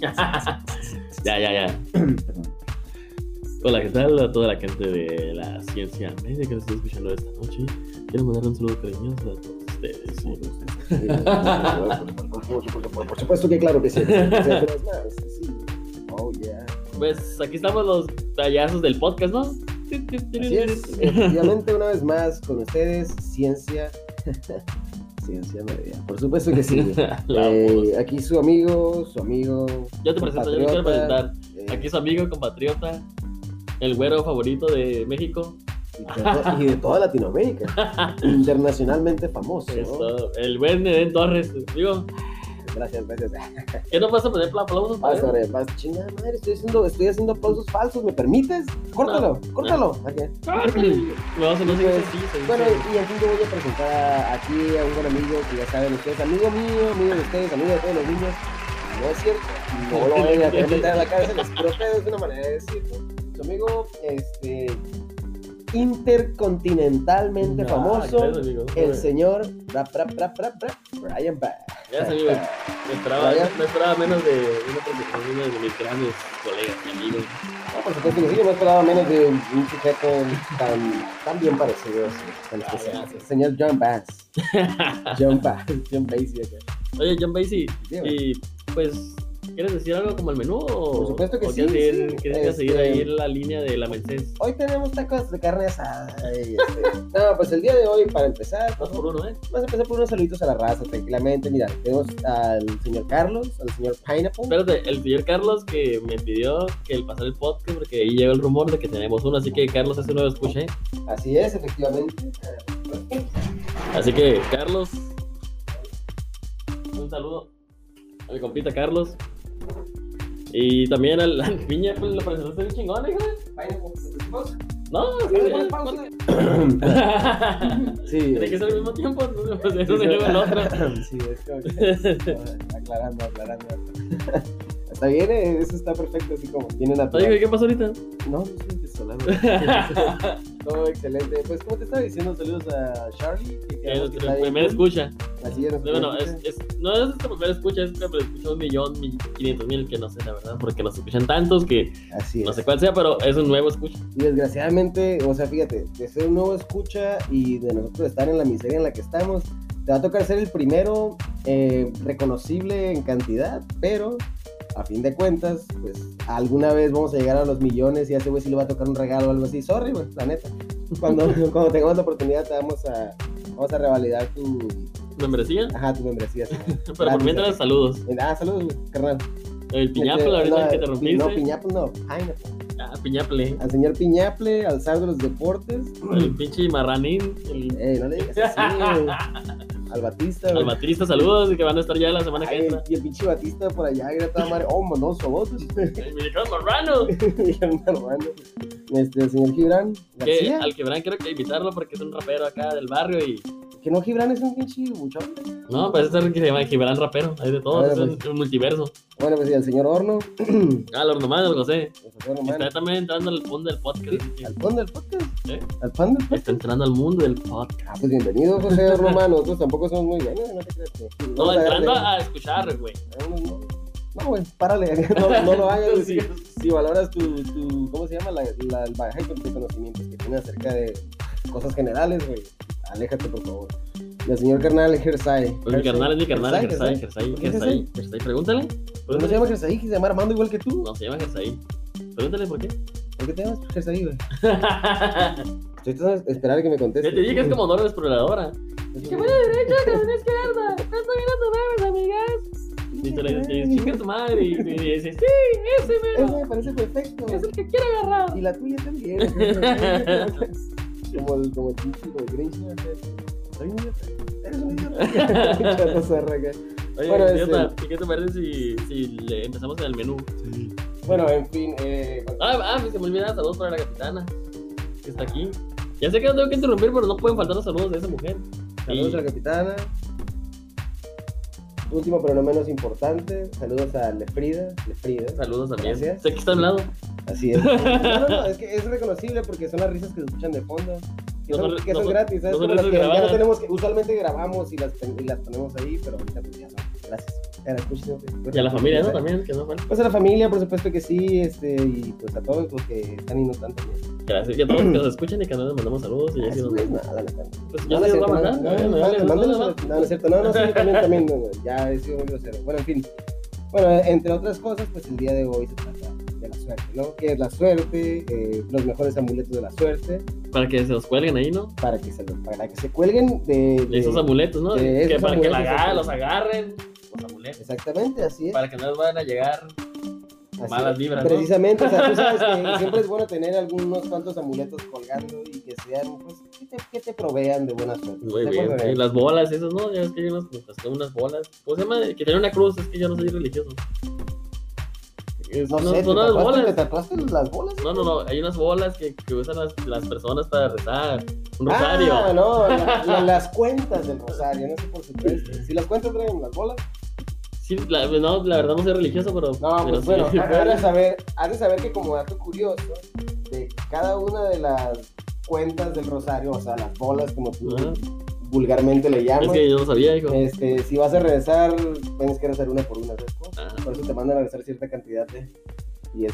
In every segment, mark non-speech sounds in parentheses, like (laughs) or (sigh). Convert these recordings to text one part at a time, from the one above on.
(laughs) Ya, ya, ya. Hola, ¿qué tal a toda la gente de la ciencia media que nos está escuchando esta noche? Quiero mandar un saludo cariñoso a todos ustedes. Por, (laughs) por supuesto que claro que sí. (laughs) Sí. Oh, yeah. Pues aquí estamos los tallazos del podcast, ¿no? Así es, efectivamente, una vez más con ustedes, ciencia. (laughs) ciencia media. Por supuesto que sí. (laughs) Eh, aquí su amigo, su amigo. Yo te presento, yo te quiero presentar. eh, Aquí su amigo, compatriota, el güero favorito de México. y de toda Latinoamérica. (laughs) internacionalmente famoso. el buen Eden Torres. Digo, Gracias, gracias. ¿qué no vas a poner aplausos para Vas? Ore, vas, chingada madre, estoy haciendo, estoy haciendo aplausos falsos, ¿me permites? Córtalo, No. córtalo. No, se no se dice así, se dice- Bueno, y aquí yo voy a presentar aquí a un buen amigo que ya saben ustedes, amigo mío, amigo de ustedes, amigo de todos los niños. No es cierto, no lo vayan a meter a la cárcel, les pero ustedes es una manera de decirlo. Su amigo, este, intercontinentalmente Ah, famoso, amigo. el señor rap, rap, rap, rap, rap, Brian Bass. Gracias, amigo. Me esperaba, me esperaba menos de una presentación de uno de mis grandes colegas y amigos. No, por supuesto que sí, no esperaba menos de un sujeto tan, tan bien parecido. tan Gracias. especial. Señor John Bass. (laughs) John Bass, John Basie. acá. Oye, John Basie, y pues, ¿quieres decir algo como el menú? O, Por supuesto que o sí, quieres sí. quieres seguir Este- ahí la línea de la Mercedes? Hoy tenemos tacos de carne asada. este, No, pues el día de hoy, para empezar, Dos por uno, ¿eh? vamos a empezar por unos saluditos a la raza, tranquilamente. Mira, tenemos al señor Carlos, al señor Pineapple. Espérate, el señor Carlos que me pidió que el pasar el podcast porque ahí llegó el rumor de que tenemos uno, así que Carlos es un nuevo escuché. Así es, efectivamente. Así que, Carlos, un saludo a mi compita Carlos. Y también al, al piña, pues lo presentaste bien chingón, hijo. No, es que- Ponle (laughs) pausa. Sí. Tiene que ser al mismo tiempo, no, pues eso se lleva el otro. Sí, es como que- aclarando, aclarando. Está bien, eh, eso está perfecto, así como tiene natural. Oye, ¿qué pasó ahorita? No, no estoy desolado. (laughs) Todo excelente. Pues, como te estaba diciendo, saludos a Charlie. Que es bien primera escucha. Así es. Bueno, es, efectivamente. es, no es esta primera escucha, es que me escuchó un millón, mil, quinientos mil, que no sé la verdad, porque nos escuchan tantos que Así es. no sé cuál sea, pero es un nuevo escucha. Y desgraciadamente, o sea, fíjate, de ser un nuevo escucha y de nosotros estar en la miseria en la que estamos, te va a tocar ser el primero eh, reconocible en cantidad, pero a fin de cuentas, pues alguna vez vamos a llegar a los millones y a ese güey sí le va a tocar un regalo o algo así. Sorry, güey, la neta. Cuando, (laughs) cuando tengamos la oportunidad, te vamos a, vamos a revalidar tu, ¿Membresía? ajá, tu membresía. sí. (laughs) Pero por Gracias. mientras, saludos. Ah, saludos, güey, carnal. El piñaple, Este, ahorita no, que te rompiste. No, Piñaple no, Pineapple. Ah, piñaple. Al señor Piñaple, al zar de los deportes. El pinche marranín. El... Ey, no le digas así. (laughs) Al Batista, Al güey. Batista, saludos, y que van a estar ya la semana que Ay, entra. y el pinche Batista por allá, grita madre. Oh, manoso, vos. (laughs) El mexicano marrano. (laughs) El marrano. Este, el señor Gibran Que al quebran quiero que invitarlo porque es un rapero acá del barrio y. Que no, Gibran es un pinche buchón. No, pues es el que se llama Gibran rapero. Hay de todo, ver, es un, pues. un multiverso. Bueno, pues y el señor Horno. (clears throat) Ah, los nomás, el José. El señor Está también entrando al fondo del podcast. que Al fondo del podcast. ¿Eh? Al fondo del podcast. Está entrando al mundo del podcast. Ah, pues bienvenido, José Román. Nosotros tampoco somos muy buenos, no te creas. que- No, a entrando darle- a escuchar, güey. No, no, no, güey, párale, (laughs) no, no lo hagas. Si, si valoras tu, tu, ¿cómo se llama? La, la, el bagaje de conocimientos que tienes acerca de cosas generales, güey. Aléjate, por favor. El señor carnal Gersay. Pues mi carnal es mi carnal, Gersay, Gersay. Gersay, ¿Por qué Gersay, Gersay. Pregúntale. ¿Por qué no se llama Gersay? Se llama Armando igual que tú. No, se llama Gersay. Pregúntale por qué. ¿Por qué te llamas Gersay, güey? (laughs) Estoy tratando de esperar a que me Ya conteste. te dije que es como Dora la exploradora. Que buena derecha, que buena izquierda. No estoy viendo memes, amigas. Y tú le dices, chinga tu madre. Y y dices, sí, ese Ese mero. me parece perfecto. Es el que quiere agarrar. Y la tuya también. (laughs) como el, como el como el Grinch. ¿no? Soy un idiota. Eres un idiota. (laughs) Oye, Bueno, idiota, ¿y qué te parece si, si le empezamos en el menú? Bueno, en fin, eh, Ah, ah, se me olvida saludos para la capitana, que está aquí. Ya sé que no tengo que interrumpir, pero no pueden faltar los saludos de esa mujer. Saludos Y- a la capitana. Último, pero no menos importante, saludos a Lefrida. Lefrida. Saludos también. Gracias. Sé que está a un lado. Así es. No, no, no, (laughs) es que es reconocible porque son las risas que se escuchan de fondo. Que No son, que gratis, ¿sabes? no son Como las que ya no tenemos que, usualmente grabamos y las, y las ponemos ahí, pero ahorita pues ya no. Gracias. La siempre. Y a la familia, ¿no? También, que no fue. Pues a la familia, por supuesto que sí, este, y pues a todos los que están y no están también. Gracias. Y a todos los que nos (clears throat) escuchan y que nos mandamos saludos. Y Ah, así sí, nos pues nada, la neta. Pues No, yo no es les voy a mandar. no, No, no, no, no, no, no, no es cierto, no, no, sí, también, también, no, no, ya he sido muy grosero. Bueno, en fin. Bueno, entre otras cosas, pues el día de hoy se trata de la suerte, ¿no? ¿Qué es la suerte? Eh, los mejores amuletos de la suerte, Para que se los cuelguen ahí, ¿no? para que se, lo- para que se cuelguen de... De esos amuletos, ¿no? de Que esos para que la amuletos, agarren, sí. los agarren. Los amuletos. Exactamente, así es. Para que no les vayan a llegar. así malas es. vibras, ¿no? Precisamente, o sea, tú sabes que (laughs) siempre es bueno tener algunos cuantos amuletos colgando y que sean, pues, que te, que te provean de buena suerte. Muy ¿De bien. Y las bolas, esas, ¿no? Ya ves que hay unas, unas bolas. ¿Cómo se llama? Que tiene una cruz. Es que yo no soy religioso. Es- No, no, sé, ¿te son ¿te bolas. tatuaste las bolas? No, no, no. Hay unas bolas que, que usan las, las personas para rezar. Un rosario. Ah, no, la- la- (laughs) las cuentas del rosario, no sé por supuesto. Si las cuentas traen las bolas. Sí, la, no, la verdad no soy religioso, pero. No, pero pues sí. bueno, has de (laughs) saber, has de saber que como dato curioso, de cada una de las cuentas del rosario, o sea, las bolas como tú Ajá. vulgarmente le Es llamas, que yo no sabía, hijo. este, si vas a regresar, tienes que rezar una por una, ¿sabes? Ah. Por eso te mandan a rezar cierta cantidad de... Y es,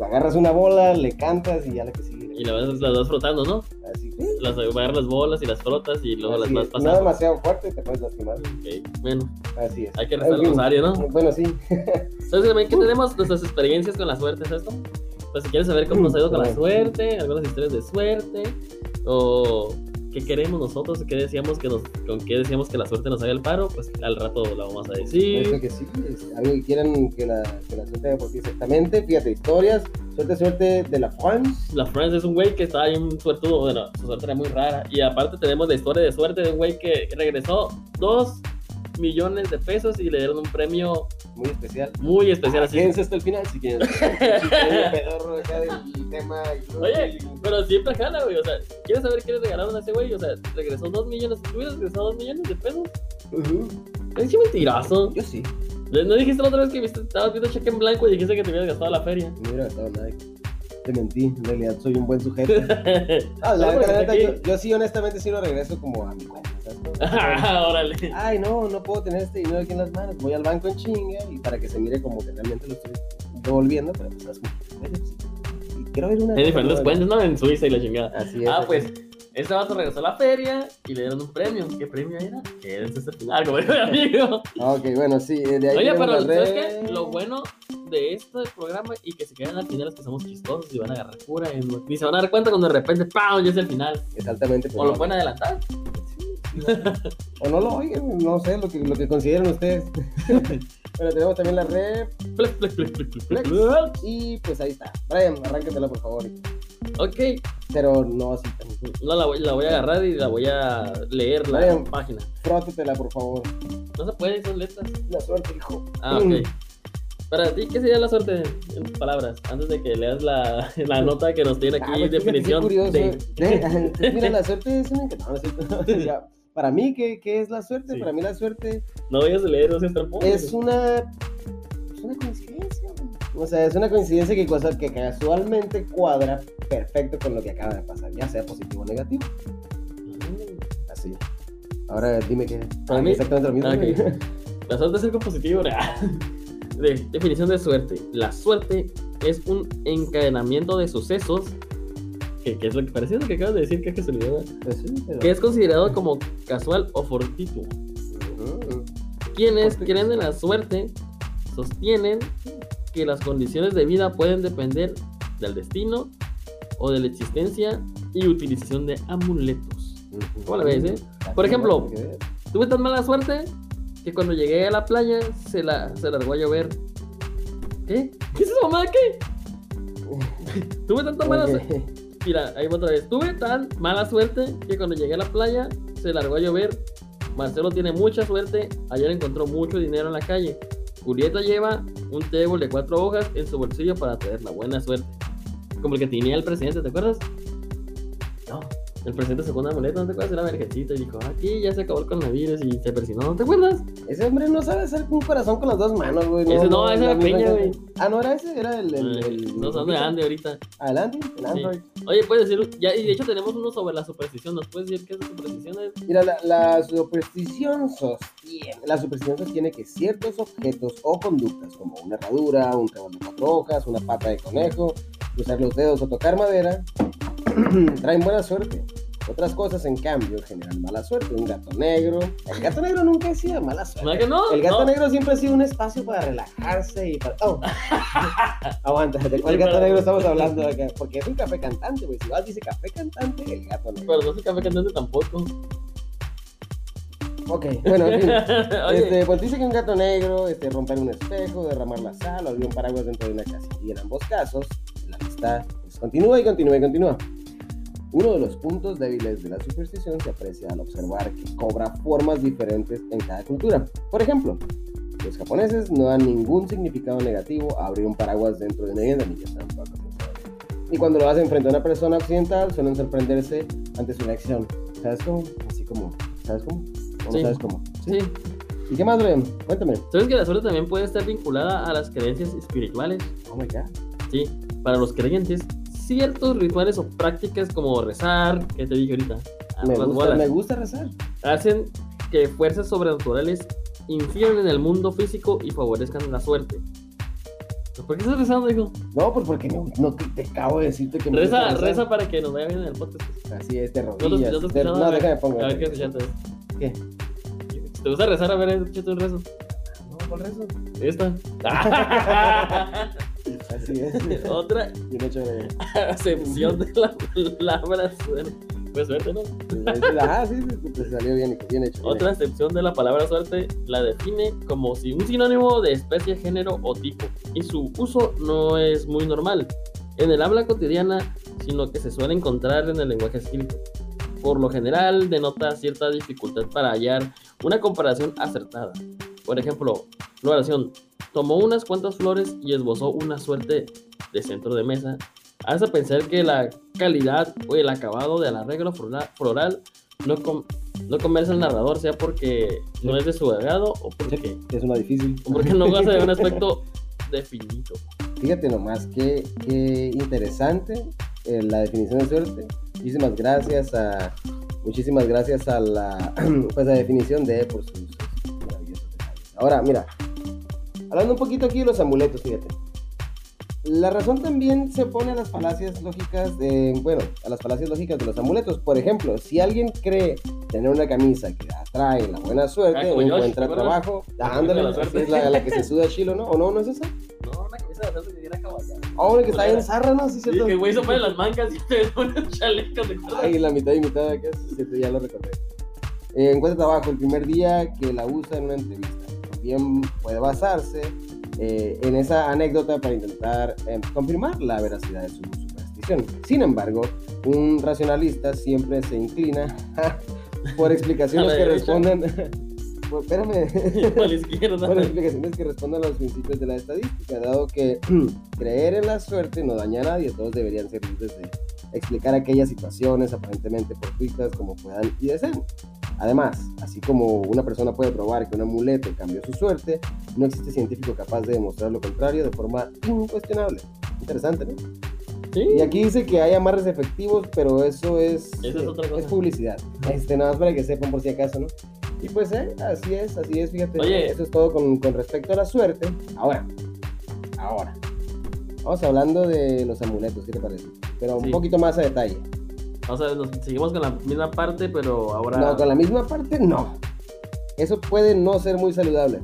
agarras una bola, le cantas y ya la que sigue. Y la vas, las vas frotando, ¿no? Así, Las agarras las bolas y las frotas y luego así las vas es. No pasando. demasiado fuerte, te puedes lastimar. Ok, Bueno, Así es. hay que rezar En el rosario, ¿no? Bueno, sí. (laughs) ¿Sabes también que tenemos nuestras experiencias con la suerte? ¿Sabes cómo? Pues si quieres saber cómo nos ha ido con la suerte, algunas historias de suerte, o qué queremos nosotros, qué decíamos que nos, con qué decíamos que la suerte nos haga el paro, pues al rato la vamos a decir. que sí. es- Algo que quieran que la, que la suerte por ti exactamente. Fíjate, historias. Suerte, suerte de la France. La France es un güey que estaba ahí un suertudo, bueno, su suerte era muy rara. Y aparte tenemos la historia de suerte de un güey que regresó dos millones de pesos y le dieron un premio Muy especial. muy especial así. Quédense hasta el final si quieren. (laughs) Si quieren pedorro acá del tema. y- Oye, pero siempre jala, güey. O sea, ¿quieres saber qué le regalaron a ese güey? O sea, regresó dos millones. ¿Tú hubieras regresado dos millones de pesos? Ujú. Es que mentiroso. Yo sí. ¿No dijiste la otra vez que viste, estabas viendo cheque en blanco y dijiste que te habías gastado la feria? No hubiera gastado nada. Te mentí. En realidad soy un buen sujeto. (laughs) Ah, la No, aquí- yo, yo sí, honestamente, sí lo regreso como a mi. (laughs) Ah, Órale. Ay, no, no puedo tener este dinero aquí en las manos. Voy al banco en chinga y para que se mire como que realmente lo estoy devolviendo, pero pues es y quiero ver una. Hay diferentes cuentas, ¿no? En Suiza y la chingada. Así es. Ah, así pues, es. Este vato regresó a la feria y le dieron un premio. ¿Qué premio era? Quédense hasta el final, como mi amigo. Ah, Ok, bueno, sí, eh, de ahí. Oye, pero ¿sabes qué? Lo bueno de este programa y que se quedan al final es que somos chistosos y van a agarrar cura. y Ni se van a dar cuenta cuando de repente, ¡pam! ya es el final. Es altamente O lo pueden adelantar. (laughs) O no lo oigan, no sé, lo que, lo que consideren ustedes. (laughs) bueno, tenemos también la red Flex, flex, flex, flex, y pues ahí está. Brian, arráncatela por favor. Ok, Pero no así no la voy, la voy a agarrar y la voy a leer la Brian. página. Frótatela por favor. No se puede, son letras. La suerte, hijo. Ah, ok. Para ti, ¿qué sería la suerte en palabras? Antes de que leas la, (laughs) la nota que nos tiene Ah, aquí, pues, fíjate qué definición curioso. de... Pues, Mira, la suerte es una. No, no cierto. Ya. Para mí, ¿qué, qué es la suerte? Sí. Para mí la suerte No vayas a leer, no seas tramposo. es una, es una coincidencia. O sea, es una coincidencia que, cosa que casualmente cuadra perfecto con lo que acaba de pasar, ya sea positivo o negativo. Así. Ahora dime qué. Para mí- exactamente lo mismo. Ah, güey. (laughs) ok. La suerte es algo positivo. (laughs) De, definición de suerte. La suerte es un encadenamiento de sucesos. Que, que es lo que parece lo que acabas de decir, que es casualidad. Pues sí, pero- Que es considerado como casual o fortuito. Ujú. Quienes creen en la suerte sostienen que las condiciones de vida pueden depender del destino o de la existencia y utilización de amuletos. ¿Cómo la ves, eh? Por ejemplo, Tuve tan mala suerte que cuando llegué a la playa se, la, se largó a llover. ¿Qué? ¿Qué es esa mamada? ¿Qué? (laughs) Tuve tanta mala suerte. Mira, ahí otra vez. Tuve tan mala suerte que cuando llegué a la playa se largó a llover. Marcelo tiene mucha suerte. Ayer encontró mucho dinero en la calle. Julieta lleva un table de cuatro hojas en su bolsillo para traer la buena suerte. Como el que tenía el presidente, ¿te acuerdas? No. El presidente sacó una amuleto, ¿no te acuerdas? Era vergecita y dijo, aquí ya se acabó el coronavirus y se persinó, ¿no te acuerdas? Ese hombre no sabe hacer un corazón con las dos manos, güey. Ese no, ese era Peña, güey. Ah, no era ese, era el. el, el- no sé dónde ande ahorita. Adelante, Sí. Android. Oye, puedes decir, ya, y de hecho tenemos uno sobre la superstición, ¿nos puedes decir qué es la superstición? Mira, la, la superstición sostiene, la superstición sostiene que ciertos objetos o conductas, como una herradura, un trébol de cuatro hojas, una pata de conejo, cruzar los dedos o tocar madera, (clears throat) traen buena suerte. Otras cosas, en cambio, generan mala suerte. Un gato negro. El gato negro nunca ha sido mala ¿No suerte. es que no? El gato No. negro siempre ha sido un espacio para relajarse y para. ¡Oh! (laughs) Aguanta, ¿de cuál Sí, gato pero- negro estamos hablando acá? Porque es un café cantante, güey. Si vas dice café cantante, el gato negro. Pero no soy café cantante tampoco. Ok, bueno, en fin. (laughs) Este, pues dice que un gato negro, este, romper un espejo, derramar la sal o abrir un paraguas dentro de una casa. Y en ambos casos, la lista pues, continúa y continúa y continúa. Uno de los puntos débiles de la superstición se aprecia al observar que cobra formas diferentes en cada cultura. Por ejemplo, los japoneses no dan ningún significado negativo a abrir un paraguas dentro de una vivienda, ni yo tampoco. Y cuando lo hacen frente a una persona occidental, suelen sorprenderse ante su reacción. ¿Sabes cómo? Así como, ¿sabes cómo? ¿O no Sí. sabes cómo? sí. ¿Y qué más, Brian? Cuéntame. ¿Sabes que la suerte también puede estar vinculada a las creencias espirituales? Oh my god. Sí, para los creyentes, ciertos rituales o prácticas como rezar, que te dije ahorita, a Me gusta, me gusta rezar. hacen que fuerzas sobrenaturales infieran en el mundo físico y favorezcan la suerte. ¿Por qué estás rezando, hijo? No, pues porque no, no te, te acabo de decirte que me Reza, reza para que nos vaya bien en el podcast. Así es, te- rodillas. te no, ver, déjame pongo. A ver qué escuchaste. ¿Qué? Te gusta rezar, a ver, escúchate un rezo. No, ¿cuál rezo? Esta. (laughs) Así es. (laughs) Otra acepción de la palabra suerte. Pues suerte, ¿no? Ah, sí, sí, te salió bien, bien hecho. Otra acepción de la palabra suerte la define como si un sinónimo de especie, género o tipo, y su uso no es muy normal en el habla cotidiana, sino que se suele encontrar en el lenguaje escrito. Por lo general, denota cierta dificultad para hallar una comparación acertada. Por ejemplo, la oración tomó unas cuantas flores y esbozó una suerte de centro de mesa. Hace pensar que la calidad o el acabado del arreglo flora- floral no, com- no convence al narrador, sea porque no es de su agrado o porque. Es una difícil. o porque no goza de un (laughs) aspecto definido. Fíjate nomás, qué, qué interesante eh, la definición de suerte. Muchísimas gracias a muchísimas gracias a la (clears throat) pues la definición de por sus, sus maravillosos detalles. Ahora, mira, hablando un poquito aquí de los amuletos, fíjate. La razón también se pone a las falacias lógicas de, bueno, a las falacias lógicas de los amuletos. Por ejemplo, si alguien cree tener una camisa que atrae la buena suerte, Josh, encuentra trabajo, ándale, la es la, la que se suda chilo, ¿no? ¿O no? ¿No es esa? No, una camisa de suerte que viene acá Ah, bueno, que está en zarra, ¿no? Sí, Sí, que güey se pone las mangas y (laughs) te pone un chaleco de Ay, la mitad y mitad acá, ya lo recordé. Eh, encuentra trabajo el primer día que la usa en una entrevista. También puede basarse eh, en esa anécdota para intentar eh, confirmar la veracidad de su superstición. Sin embargo, un racionalista siempre se inclina (laughs) por explicaciones que responden. (laughs) por- espérame. (laughs) por la izquierda. Por explicaciones que respondan a los principios de la estadística, dado que (clears throat) creer en la suerte no daña a nadie, todos deberían ser libres de explicar aquellas situaciones aparentemente fortuitas como puedan y deseen. Además, así como una persona puede probar que un amuleto cambió su suerte, no existe científico capaz de demostrar lo contrario de forma incuestionable. Interesante, ¿no? Sí. Y aquí dice que hay amarres efectivos, pero eso es, Esa es otra cosa. publicidad. Este, nada más para que sepan por si acaso, ¿no? Y pues, eh, así es, así es, fíjate. Oye. Eso es todo con, con respecto a la suerte. Ahora, ahora. Vamos hablando de los amuletos, ¿qué te parece? Pero un Sí. poquito más a detalle. O sea, nos seguimos con la misma parte, pero ahora. No, con la misma parte, no. Eso puede no ser muy saludable.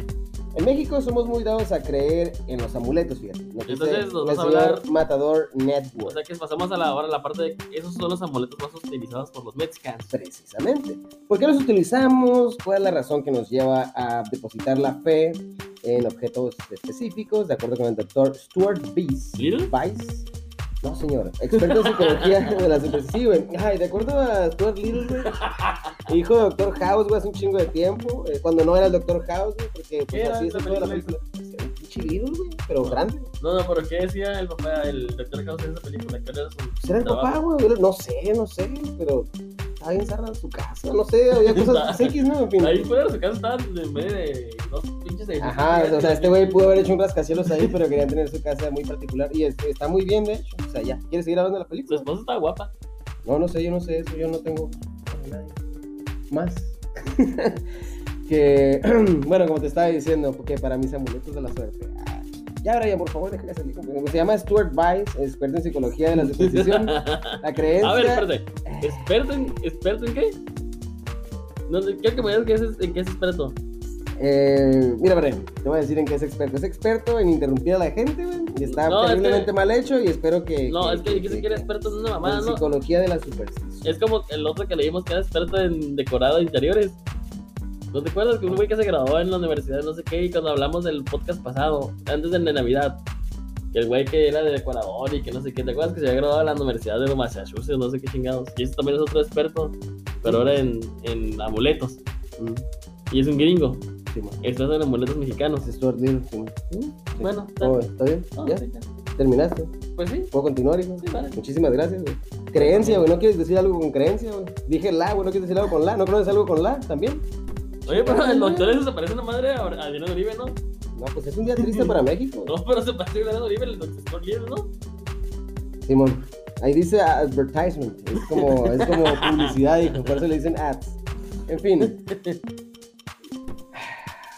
En México somos muy dados a creer en los amuletos, fíjate. Entonces, nos vas a hablar- Matador O Network. sea que pasamos a la, ahora a la parte de esos son los amuletos más utilizados por los mexicanos. Precisamente. ¿Por qué los utilizamos? ¿Cuál es la razón que nos lleva a depositar la fe en objetos específicos? De acuerdo con el doctor Stuart Weiss. ¿Little? No, señor. Experto en psicología (laughs) de la superstición. Sí, güey. Ay, de acuerdo a Stuart Little, güey. Hijo de Doctor House, güey, hace un chingo de tiempo. eh, cuando no era el Doctor House, güey, porque pues así es toda la película? Chirinos, güey, pero grande. No, no, pero ¿qué decía el papá, el doctor House en esa película? ¿Cuál era su Pues era el papá, güey. No sé, no sé, pero estaba encerrado en su casa, no sé, había cosas (laughs) X, ¿no? En fin. Ahí fuera de su casa estaban en medio de dos pinches edificios. Ajá, o sea, este güey pudo haber hecho un rascacielos ahí, pero querían tener su casa muy particular. Y este, está muy bien, de hecho. O sea, ya. ¿Quieres seguir hablando de la Su película? esposa está guapa. No, no sé, yo no sé eso, yo no tengo más. (laughs) que, (clears throat) bueno, como te estaba diciendo, porque para mis amuletos de la suerte. Ah, Ya, Brian, por favor, déjame salir. Se llama Stuart Weiss, experto en psicología de la superstición. (laughs) La creencia. A ver, espérate. ¿Experto en, experto en qué? No, quiero que me digas es, en qué es experto. Eh, mira, Brian, te voy a decir en qué es experto. Es experto en interrumpir a la gente, güey. Y está No, es terriblemente que- mal hecho y espero que. No, es que aquí se quiere experto en una mamada, en ¿no? psicología de la superstición. Es como el otro que leímos que era experto en decorado de interiores. ¿No te acuerdas que un güey que se graduó en la universidad, no sé qué, y cuando hablamos del podcast pasado, antes del de Navidad, que el güey que era de decorador y que no sé qué, ¿te acuerdas que se había graduado en la universidad de Massachusetts, no sé qué chingados? Y ese también es otro experto, pero ahora en, en amuletos. Y es un gringo, sí, experto en amuletos mexicanos. Es Stuart Little, sí. Bueno, está- Oh, ¿Está bien? no, ¿Ya? sí, ya. ¿Terminaste? pues sí. ¿Puedo continuar, hijo? Sí, vale. Muchísimas gracias, güey. Creencia, güey. ¿No quieres decir algo con creencia, güey? Dije la, güey. ¿No quieres decir algo con la? ¿No conoces algo con la también? Oye, pero los choles se parece una madre a Adrián Uribe, ¿no? No, pues es un día triste (laughs) para México. No, pero se parece a Adrián Uribe, el doctor líder, ¿no? Simón. Ahí dice advertisement. Es como, es como publicidad, hijo. Por eso le dicen ads. En fin. (laughs)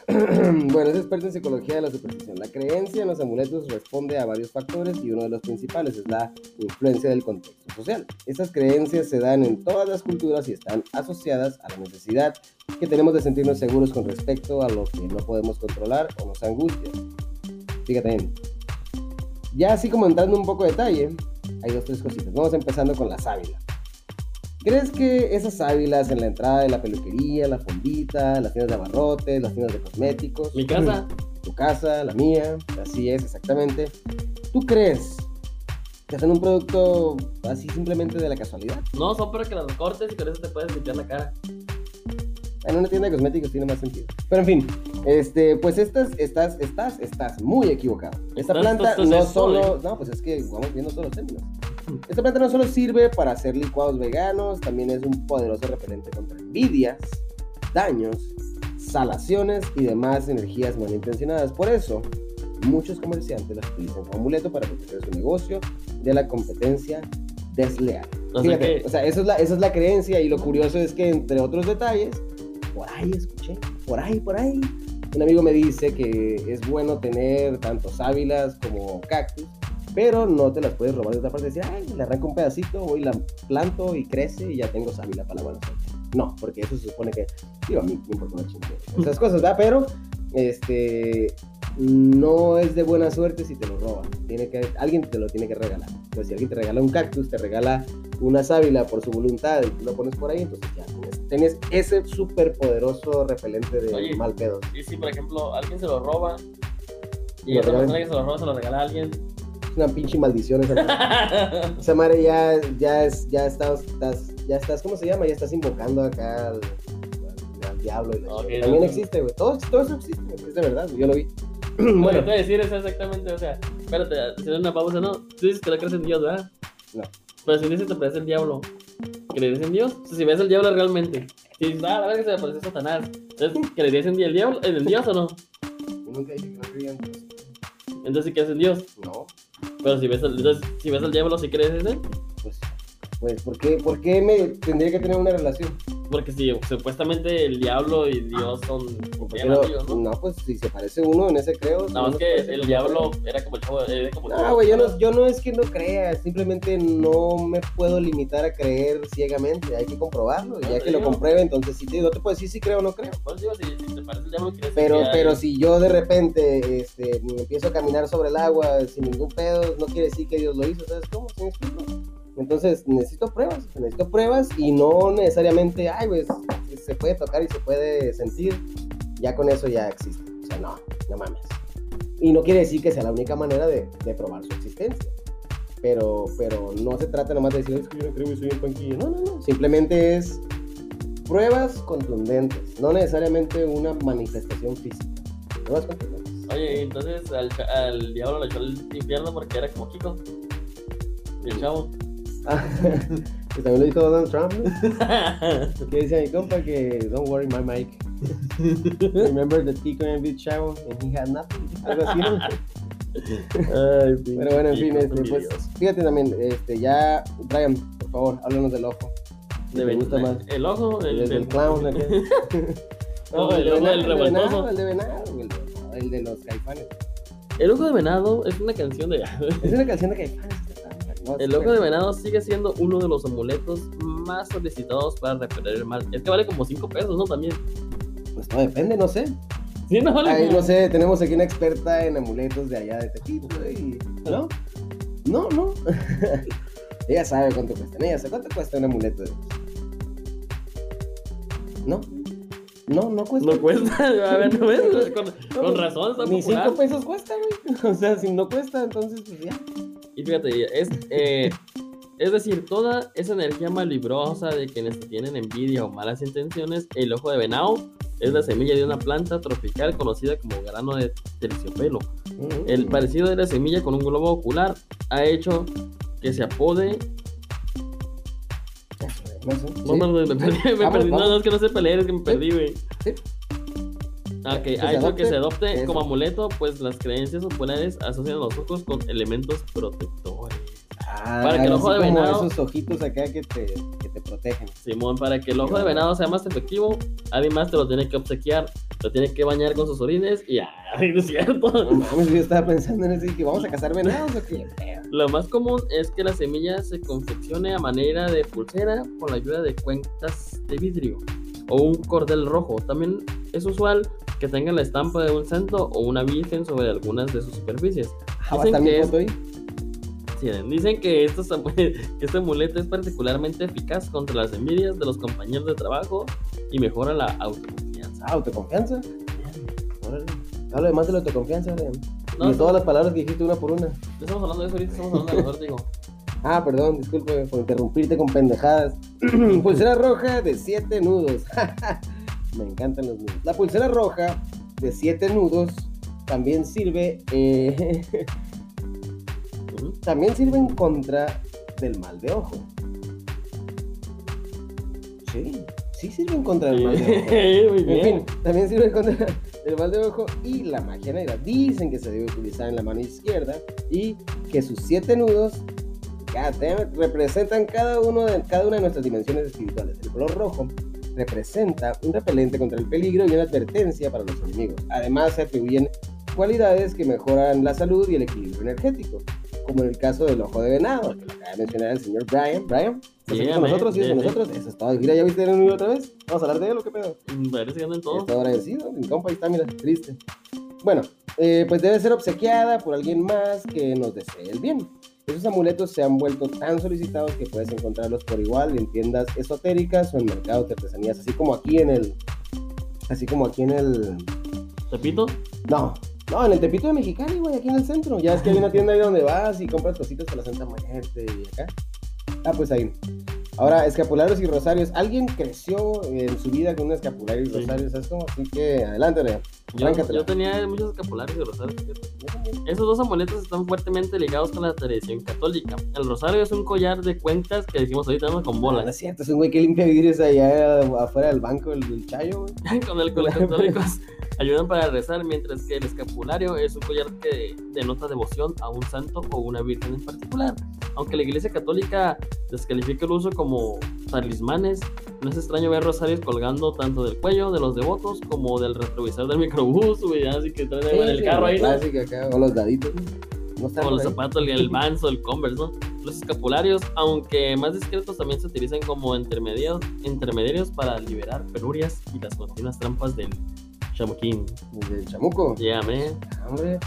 (clears throat) bueno, es experto en psicología de la superstición. La creencia en los amuletos responde a varios factores y uno de los principales es la influencia del contexto social. Estas creencias se dan en todas las culturas y están asociadas a la necesidad que tenemos de sentirnos seguros con respecto a lo que no podemos controlar o nos angustia. Fíjate bien. Ya así como entrando un poco de detalle, hay dos, tres cositas. Vamos empezando con la sábila. ¿Crees que esas sábilas en la entrada de la peluquería, la fondita, las tiendas de abarrotes, las tiendas de cosméticos? Mi casa. Tu casa, la mía, así es, exactamente. ¿Tú crees que hacen un producto así simplemente de la casualidad? No, son para que las cortes y con eso te puedes limpiar la cara. En una tienda de cosméticos tiene más sentido. Pero en fin, este, pues estas, estás, estás, estás muy equivocado. Esta planta no solo, no, pues es que vamos viendo todos los términos. Esta planta no solo sirve para hacer licuados veganos, también es un poderoso repelente contra envidias, daños, salaciones y demás energías malintencionadas. Por eso, muchos comerciantes las utilizan como amuleto para proteger su negocio de la competencia desleal. O sea Fíjate, que- o sea, esa es, la, esa es la creencia y lo curioso es que entre otros detalles, por ahí escuché, por ahí, por ahí, un amigo me dice que es bueno tener tanto sábilas como cactus, pero no te las puedes robar de otra parte y decir, ay, le arranco un pedacito, voy la planto y crece y ya tengo sábila para la buena suerte. No, porque eso se supone que, digo, a mí me importa una chingada. Esas cosas, ¿verdad? Pero, este, no es de buena suerte si te lo roban. Tiene que, alguien te lo tiene que regalar. Pues si alguien te regala un cactus, te regala una sábila por su voluntad y tú lo pones por ahí, entonces ya tienes, tienes ese súper poderoso repelente de Oye. mal pedo. Y si, por ejemplo, alguien se lo roba y regalan. persona que se lo roba se lo regala a alguien. Una pinche maldición esa cosa. (laughs) Esa madre ya, ya, es, ya estás, estás, ya estás, ¿cómo se llama? Ya estás invocando acá al, al- al diablo y la. También no. existe, güey. Todo, todo eso existe, güey, es de verdad, yo lo vi. (clears throat) Lo que bueno, te voy a decir es exactamente, o sea, espérate, hacer una pausa, ¿no? Tú dices que no crees en Dios, ¿verdad? No. Pero si dices que te parece el diablo, ¿creerías en Dios? O sea, si ves el diablo realmente, si dices, ah, la verdad que se me parece Satanás, entonces, ¿creerías en el diablo, en el Dios o no? yo nunca dije que no creía en Dios. Entonces, ¿sí crees en Dios? No, Pero si ves entonces, si ves el diablo, ¿sí crees él? pues, pues, ¿por qué, ¿por qué me tendría que tener una relación? Porque si supuestamente el diablo y Dios son ¿Por qué bien no? amigos, ¿no? No, pues si se parece uno en ese creo. No que se parece, el pues, diablo era como el chavo, el No, güey, yo no, yo no es que no crea, simplemente no me puedo limitar a creer ciegamente, hay que comprobarlo, No, ya que lo compruebe, entonces sí te no te puedo decir si creo o no creo. Pues digo, si, si te parece el diablo, Pero, que pero si yo de repente este, empiezo a caminar sobre el agua sin ningún pedo, no quiere decir que Dios lo hizo, ¿sabes cómo? ¿Sí me explico? Entonces necesito pruebas, necesito pruebas y no necesariamente, ay, pues se puede tocar y se puede sentir, ya con eso ya existe. O sea, no, no mames. Y no quiere decir que sea la única manera de, de probar su existencia. Pero, pero no se trata nomás de decir, es que yo no creo que soy un panquillo. No, no, no. Simplemente es pruebas contundentes, no necesariamente una manifestación física. Pruebas contundentes. Oye, y entonces al, al diablo lo echó al infierno porque era como Kiko. Y el chavo. (laughs) que también lo hizo Donald Trump, ¿no? (laughs) Que decía mi compa que don't worry my mic. Remember the Tico and Big Chavo and he had nothing. Algo así, ¿no? Ay, Pero bueno, en fin, este, pues, fíjate también, este, ya, Brian, por favor, háblanos del ojo. De ¿Te ven- gusta más? El ojo, (laughs) el, El, del del- clown, el de ojo del venado, revoltoso. El de venado, el de, el de los caifanes. El ojo de venado es una canción de. Es una canción de caifanes. El ojo de venado sigue siendo uno de los amuletos más solicitados para repeler el mal. Es que vale como 5 pesos, ¿no? También. Pues no depende, no sé. Sí, no vale. Ay, no sé, tenemos aquí una experta en amuletos de allá de Tepito y... ¿No? No, no. (laughs) ella sabe cuánto cuesta. Ella sabe cuánto cuesta un amuleto de? ¿No? No, no cuesta. No cuesta. (laughs) A ver, ¿no ves? (laughs) Con, No, con razón está Ni popular. 5 pesos cuesta, güey. O sea, si no cuesta, entonces pues ya. Y fíjate, es, eh, es decir, toda esa energía malvibrosa de quienes tienen envidia o malas intenciones, el ojo de venado es la semilla de una planta tropical conocida como grano de terciopelo. El parecido de la semilla con un globo ocular ha hecho que se apode. No sé. No, sí. no, no, me perdí, Vamos, perdí. No, vamos. no, es que no sé pelear, es que me perdí, güey. Sí. Ok, Que ha hecho que se adopte eso. como amuleto, pues las creencias populares asocian los ojos con elementos protectores. Ah, Para que el ojo de venado- esos ojitos acá que te, que te protegen. Simón, para que el ojo de venado sea más efectivo, alguien más te lo tiene que obsequiar, lo tiene que bañar con sus orines y (laughs) ¡ay, no es cierto! No mames, yo estaba pensando en eso que vamos a cazar venados o qué. Lo más común es que la semilla se confeccione a manera de pulsera con la ayuda de cuentas de vidrio o un cordel rojo. También es usual que tengan la estampa de un santo o una virgen sobre algunas de sus superficies. Ah, a Dicen que es-. Sí, dicen que, estos que este amuleto es particularmente eficaz contra las envidias de los compañeros de trabajo y mejora la autoconfianza. Autoconfianza. Órale. Habla más de la autoconfianza, Brian. No, y todas las palabras que dijiste una por una. No estamos hablando de eso ahorita, estamos hablando de mejor, digo. (laughs) Ah, perdón, disculpe por interrumpirte con pendejadas. (clears throat) pulsera roja de 7 nudos. (laughs) Me encantan los nudos. La pulsera roja de 7 nudos también sirve. eh, (laughs) también sirve en contra del mal de ojo. Sí, sí sirve en contra del mal de ojo. (laughs) Muy En fin, también sirve contra el mal de ojo y la magia negra. Dicen que se debe utilizar en la mano izquierda y que sus siete nudos representan cada, uno de, cada una de nuestras dimensiones espirituales. El color rojo representa un repelente contra el peligro y una advertencia para los enemigos. Además, se atribuyen cualidades que mejoran la salud y el equilibrio energético, como en el caso del ojo de venado, que lo acaba de mencionar el señor Brian. Brian, ¿estás Sí, con nosotros? ¿Sí, Sí, con sí. nosotros? Eso es todo. Mira, ¿ya viste el nudo otra vez? ¿Vamos a hablar de él o qué pedo? Parece que andan todos. Está agradecido, mi compa ahí está, mira, triste. Bueno, eh, pues debe ser obsequiada por alguien más que nos desee el bien. Esos amuletos se han vuelto tan solicitados que puedes encontrarlos por igual en tiendas esotéricas o en mercados de artesanías, así como aquí en el... Así como aquí en el... ¿Repito? No, no, en el Tepito de Mexicali, güey, aquí en el centro. Ya es que hay una tienda ahí donde vas y compras cositas para la Santa Muerte y acá. Ah, pues ahí. Ahora, escapularios y rosarios. Alguien creció en su vida con un escapulario y Sí. rosarios, ¿sabes cómo? Así que adelante, Lea. Yo, Arráncatela. yo tenía muchos escapularios de rosarios. Yo. Esos dos amuletos están fuertemente ligados con la tradición católica. El rosario es un collar de cuentas que decimos ahorita ¿no? con No, no bolas. es cierto, es un güey que limpia vidrios allá afuera del banco del, Chayo, güey. (laughs) con el que los católicos (laughs) ayudan para rezar, mientras que el escapulario es un collar que denota devoción a un santo o una virgen en particular. Aunque la iglesia católica descalifica el uso como talismanes, no es extraño ver rosarios colgando tanto del cuello de los devotos como del retrovisor del microbús, güey, así que traen ahí en el Sí, carro ahí, ¿no? clásica acá, o los daditos. No Como los ahí. zapatos, el, el Vans o el Converse, ¿no? Los escapularios, aunque más discretos, también se utilizan como intermediarios, intermediarios para liberar penurias y las continuas trampas del chamuquín. Del chamuco. Yeah, man. Hombre.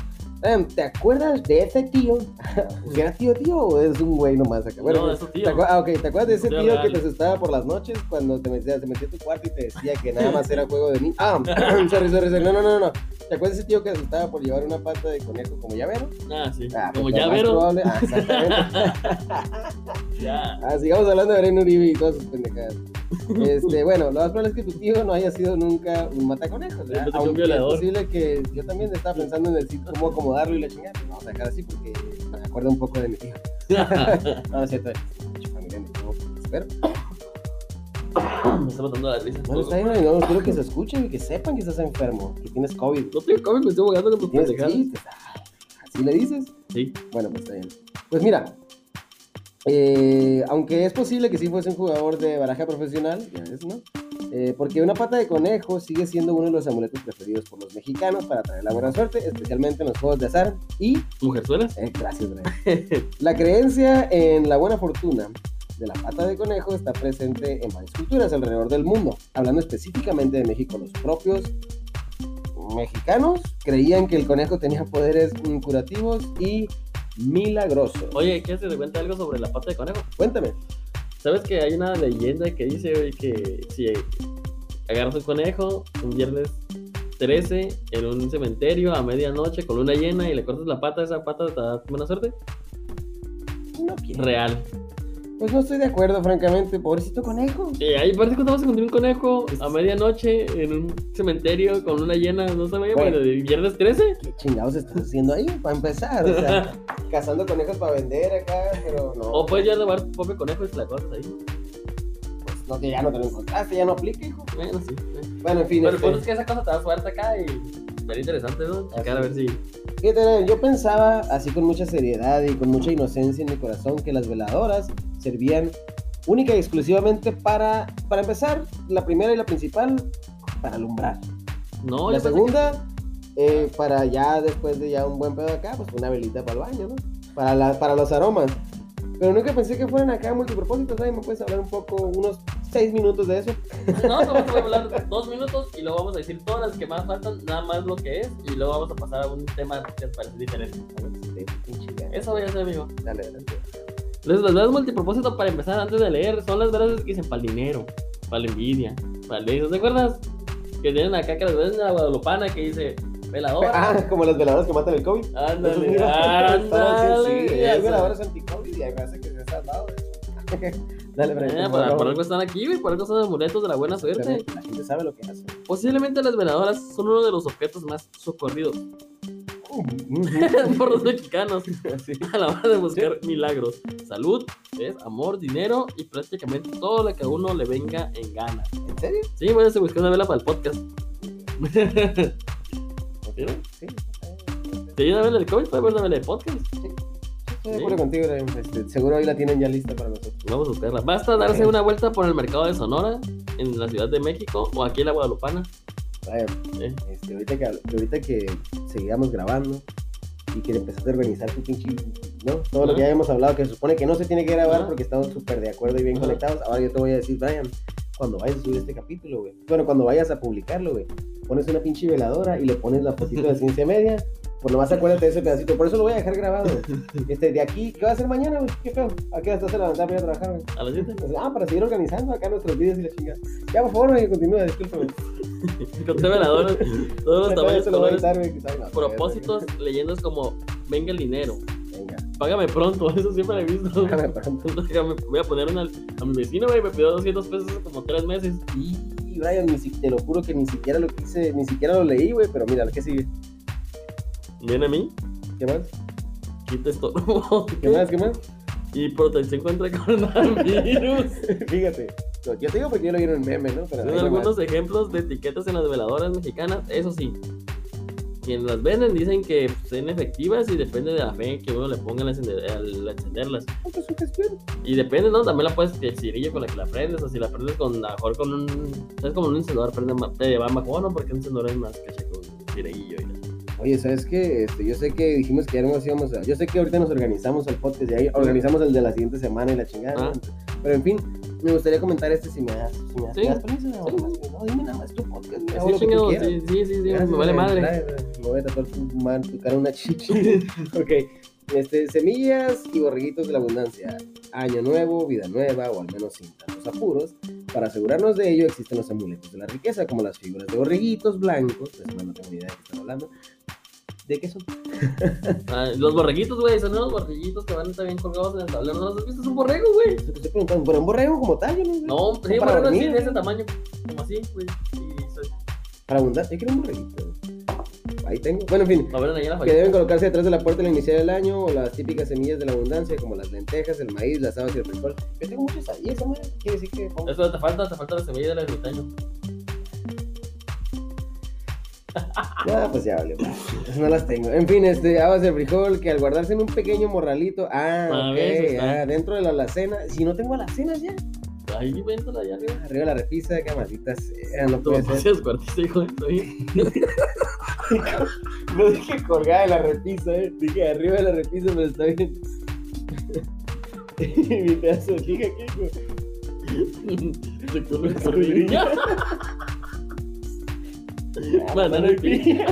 Em, ¿Te acuerdas de ese tío? (laughs) ¿Era tío tío o es un güey nomás acá? No, es tío. ¿te ah, ok, ¿te acuerdas de ese Tío real. que te asustaba por las noches cuando te metías, se metía a tu cuarto y te decía que nada más era (laughs) juego de mí? Ah, (clears throat) sorry, sorry, sorry. No, no, no, no. ¿Te acuerdas de ese tío que te asustaba por llevar una pata de conejo como llavero? Ah, sí. Ah, como pues, lo ya más vero. probable- Ah, exactamente. (laughs) Ya. ah, sigamos hablando de Breno Uribe y todas sus pendejadas. Este, bueno, lo más probable es que tu tío no haya sido nunca un mataconejos. ¿verdad? Un Aunque es violador. posible que yo también estaba pensando en el sitio cómo acomodarlo y la chingada. pero Vamos a dejar así porque me acuerdo un poco de mi tío. (laughs) (laughs) No, no es cierto. Mucha familia tío, Espero. Me está matando la risa. Bueno, está bien, no, quiero que se escuchen y que sepan que estás enfermo, que tienes COVID. No tengo COVID, me estoy jugando con tus pendejadas. ¿Así le dices? Sí. Bueno, pues está bien. Pues mira, eh, aunque es posible que sí fuese un jugador de baraja profesional, ya ves, ¿no? Eh, porque una pata de conejo sigue siendo uno de los amuletos preferidos por los mexicanos para traer la buena suerte, especialmente en los juegos de azar. Y, ¿Mujerzuelas? eh, gracias. (laughs) La creencia en la buena fortuna de la pata de conejo está presente en varias culturas alrededor del mundo. Hablando específicamente de México, los propios mexicanos creían que el conejo tenía poderes mm, curativos y milagrosos. Oye, ¿quieres que te cuente algo sobre la pata de conejo? Cuéntame. ¿Sabes que hay una leyenda que dice güey, que si agarras un conejo un viernes 13 en un cementerio a medianoche con luna llena y le cortas la pata, esa pata te da buena suerte? No quiero. Real. Pues no estoy de acuerdo, francamente. Pobrecito conejo. Y ahí parece que vamos a encontrar un conejo a medianoche en un cementerio con luna llena, no sabía, Bueno. de viernes 13. ¿Qué chingados estás haciendo ahí? Para empezar. O sea, (laughs) cazando conejos para vender acá, pero no. O puedes ya llevar tu propio conejo y te la cortas ahí. Pues no, que ya no te lo encontraste, ya no aplica, hijo. Bueno, sí. sí. Bueno, en fin. Pero este- punto es que esa cosa te da suerte acá y sería interesante, ¿no? Checar a ver si. Yo pensaba así con mucha seriedad y con mucha inocencia en mi corazón que las veladoras servían única y exclusivamente para, para empezar, la primera y la principal, para alumbrar. No, la segunda, eh, para ya después de ya un buen pedo acá, pues una velita para el baño, ¿no? Para, la, para los aromas. Pero nunca pensé que fueran acá multipropósitos, ¿sabes? ¿Me puedes hablar un poco, unos seis minutos de eso? que- No, vamos a hablar dos minutos y luego vamos a decir todas las que más faltan, nada más lo que es, y luego vamos a pasar a un tema que parece diferente. Sí, gana. Eso voy a hacer, amigo. Dale, dale. Las las velas multipropósito para empezar antes de leer son las velas que dicen para el dinero, para la envidia, para el eso. ¿Te acuerdas? Que tienen acá que las velas de la guadalupana que dice veladora. Ah, como las veladoras que matan el COVID. Ándale, mira, ándale. Sí, hay veladoras anti-COVID y hay veces que se han dado eso. (laughs) Dale, Eh, por por, algo están aquí, güey, por algo son amuletos de la buena suerte. La gente sabe lo que hace. Posiblemente las veladoras son uno de los objetos más socorridos por los mexicanos (laughs) Sí. a la hora de buscar milagros, salud, ¿ves? amor, dinero y prácticamente todo lo que a uno le venga en gana. ¿En serio? Sí, voy a buscar una vela para el podcast. ¿Vieron? Sí. ¿Te ayuda a ver el COVID? ¿Puedes ver una vela de podcast? Estoy de acuerdo contigo. Este, seguro ahí la tienen ya lista para nosotros. Vamos a buscarla. Basta darse una vuelta por el mercado de Sonora, en la Ciudad de México o aquí en la Guadalupana. ¿Eh? este, ahorita, que, ahorita que seguíamos grabando y que empezaste a organizar tu pinche, ¿no? Todo lo que ya habíamos hablado, que se supone que no se tiene que grabar porque estamos súper de acuerdo y bien conectados. Ahora yo te voy a decir, Brian, cuando vayas a subir este capítulo, güey. Bueno, cuando vayas a publicarlo, güey. Pones una pinche veladora y le pones la fotito de (laughs) ciencia media. Pues nomás acuérdate de ese pedacito. Por eso lo voy a dejar grabado. (laughs) Este, de aquí, ¿qué va a hacer mañana, güey? ¿Qué feo? ¿A qué hora estás a levantar para ir a trabajar, güey? A las 7. Ah, para seguir organizando acá nuestros vídeos y la chingada. Ya, por favor, güey, continúa, discúlpame. Con tres veladoras, todos los tamaños, a colores, la propósitos, leyendas como venga el dinero. Venga, págame pronto, (laughs) eso siempre lo he visto. déjame (laughs) pronto. Voy a poner una, a mi vecino, güey, me pidió 200 pesos hace como 3 meses. Y, Brian, ni si- te lo juro que ni siquiera lo quise, ni siquiera lo leí, güey, pero mira, ¿qué sigue? Viene a mí, ¿Qué más? quita esto. ¿Qué más? ¿Qué más? (laughs) Y protección contra coronavirus. Fíjate. No, yo te digo porque yo lo vi en el meme, ¿no? Son algunos ejemplos de etiquetas en las veladoras mexicanas, eso sí. Quienes las venden dicen que son efectivas y depende de la fe que uno le ponga al, encender- al encenderlas. Ah, pues. Y depende, ¿no? También la puedes, el cirillo con la que la prendes, o si la prendes con, a mejor con un, ¿sabes? Como un encendedor, prende más, te va mejor, ¿no? Porque un encendedor es más caché con cirillo y Oye, ¿sabes qué? Este, yo sé que dijimos que ya no nos íbamos a... Yo sé que ahorita nos organizamos el podcast y ahí organizamos el de la siguiente semana y la chingada. ¿no? Ah. Pero en fin, me gustaría comentar este si me das, si me das, Sí. ¿me das permiso. Sí. no, dime nada más tu podcast. Sí, chingado, sí, sí, sí, Gracias, me vale madre. Me voy a man, tu cara una chichi. (laughs) ok. Este, semillas y borreguitos de la abundancia. Año nuevo, vida nueva, o al menos sin tantos apuros. Para asegurarnos de ello, existen los amuletos de la riqueza, como las figuras de borreguitos blancos. Es más, no tengo idea de qué están hablando. ¿De qué son? (laughs) Ah, los borreguitos, güey, son unos borreguitos que van también colgados en el tablero. ¿No los has visto? Es un borrego, güey. Te estoy preguntando, pero un borrego como tal, yo no. No, sí, un borrego así de ese güey. tamaño. Como así, güey. Y soy- Para abundar, yo quiero un borreguito. Ahí tengo. Bueno, en fin. A ver, la Que deben colocarse detrás de la puerta al iniciar el año o las típicas semillas de la abundancia como las lentejas, el maíz, las habas y el frijol. Yo tengo muchas ahí, esa madre quiere decir que Eso te falta, te falta la semilla del ermitaño. Ah, pues ya vale, va. Esas no las tengo. En fin, este, habas de frijol que al guardarse en un pequeño morralito, ah, Ah, ok, ah, dentro de la alacena, si no tengo alacenas ya, Ahí, véntala allá arriba. arriba de la repisa, que maldita sea, no Tú puede ser. hacías cuartista, hijo de tu. No (laughs) dije colgada de la repisa, eh, dije arriba de la repisa, pero está bien. (laughs) Mi pedazo ¿qué hijo? (laughs) Se corre por niña. Banana y piña.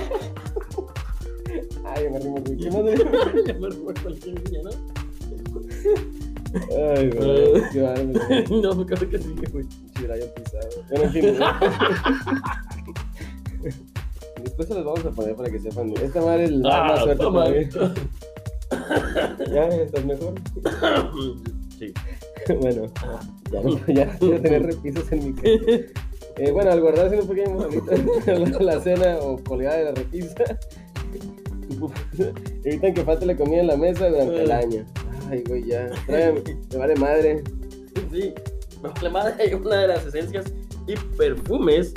Ay, me rimo, güey. ¿Qué más me- (laughs) (laughs) Ya me recuerdo cualquier niña, ¿no? Ay, güey. Qué bárbaro. (laughs) No, creo que sí, güey. Brian pisado. Bueno, en fin. Después se los vamos a poner para que sepan. Esta madre es la Ah, más suerte toma. para mí. ¿Ya? ¿Estás mejor? Sí. Bueno, ya no, ya no quiero tener repisas en mi casa. Eh, bueno, al guardarse un pequeño morralito en (laughs) la cena o colgada de la repisa, (laughs) evitan que falte la comida en la mesa durante el año. Ay, güey, ya. (laughs) Tráigame, me vale madre. Sí. Me vale madre, hay una de las esencias y perfumes.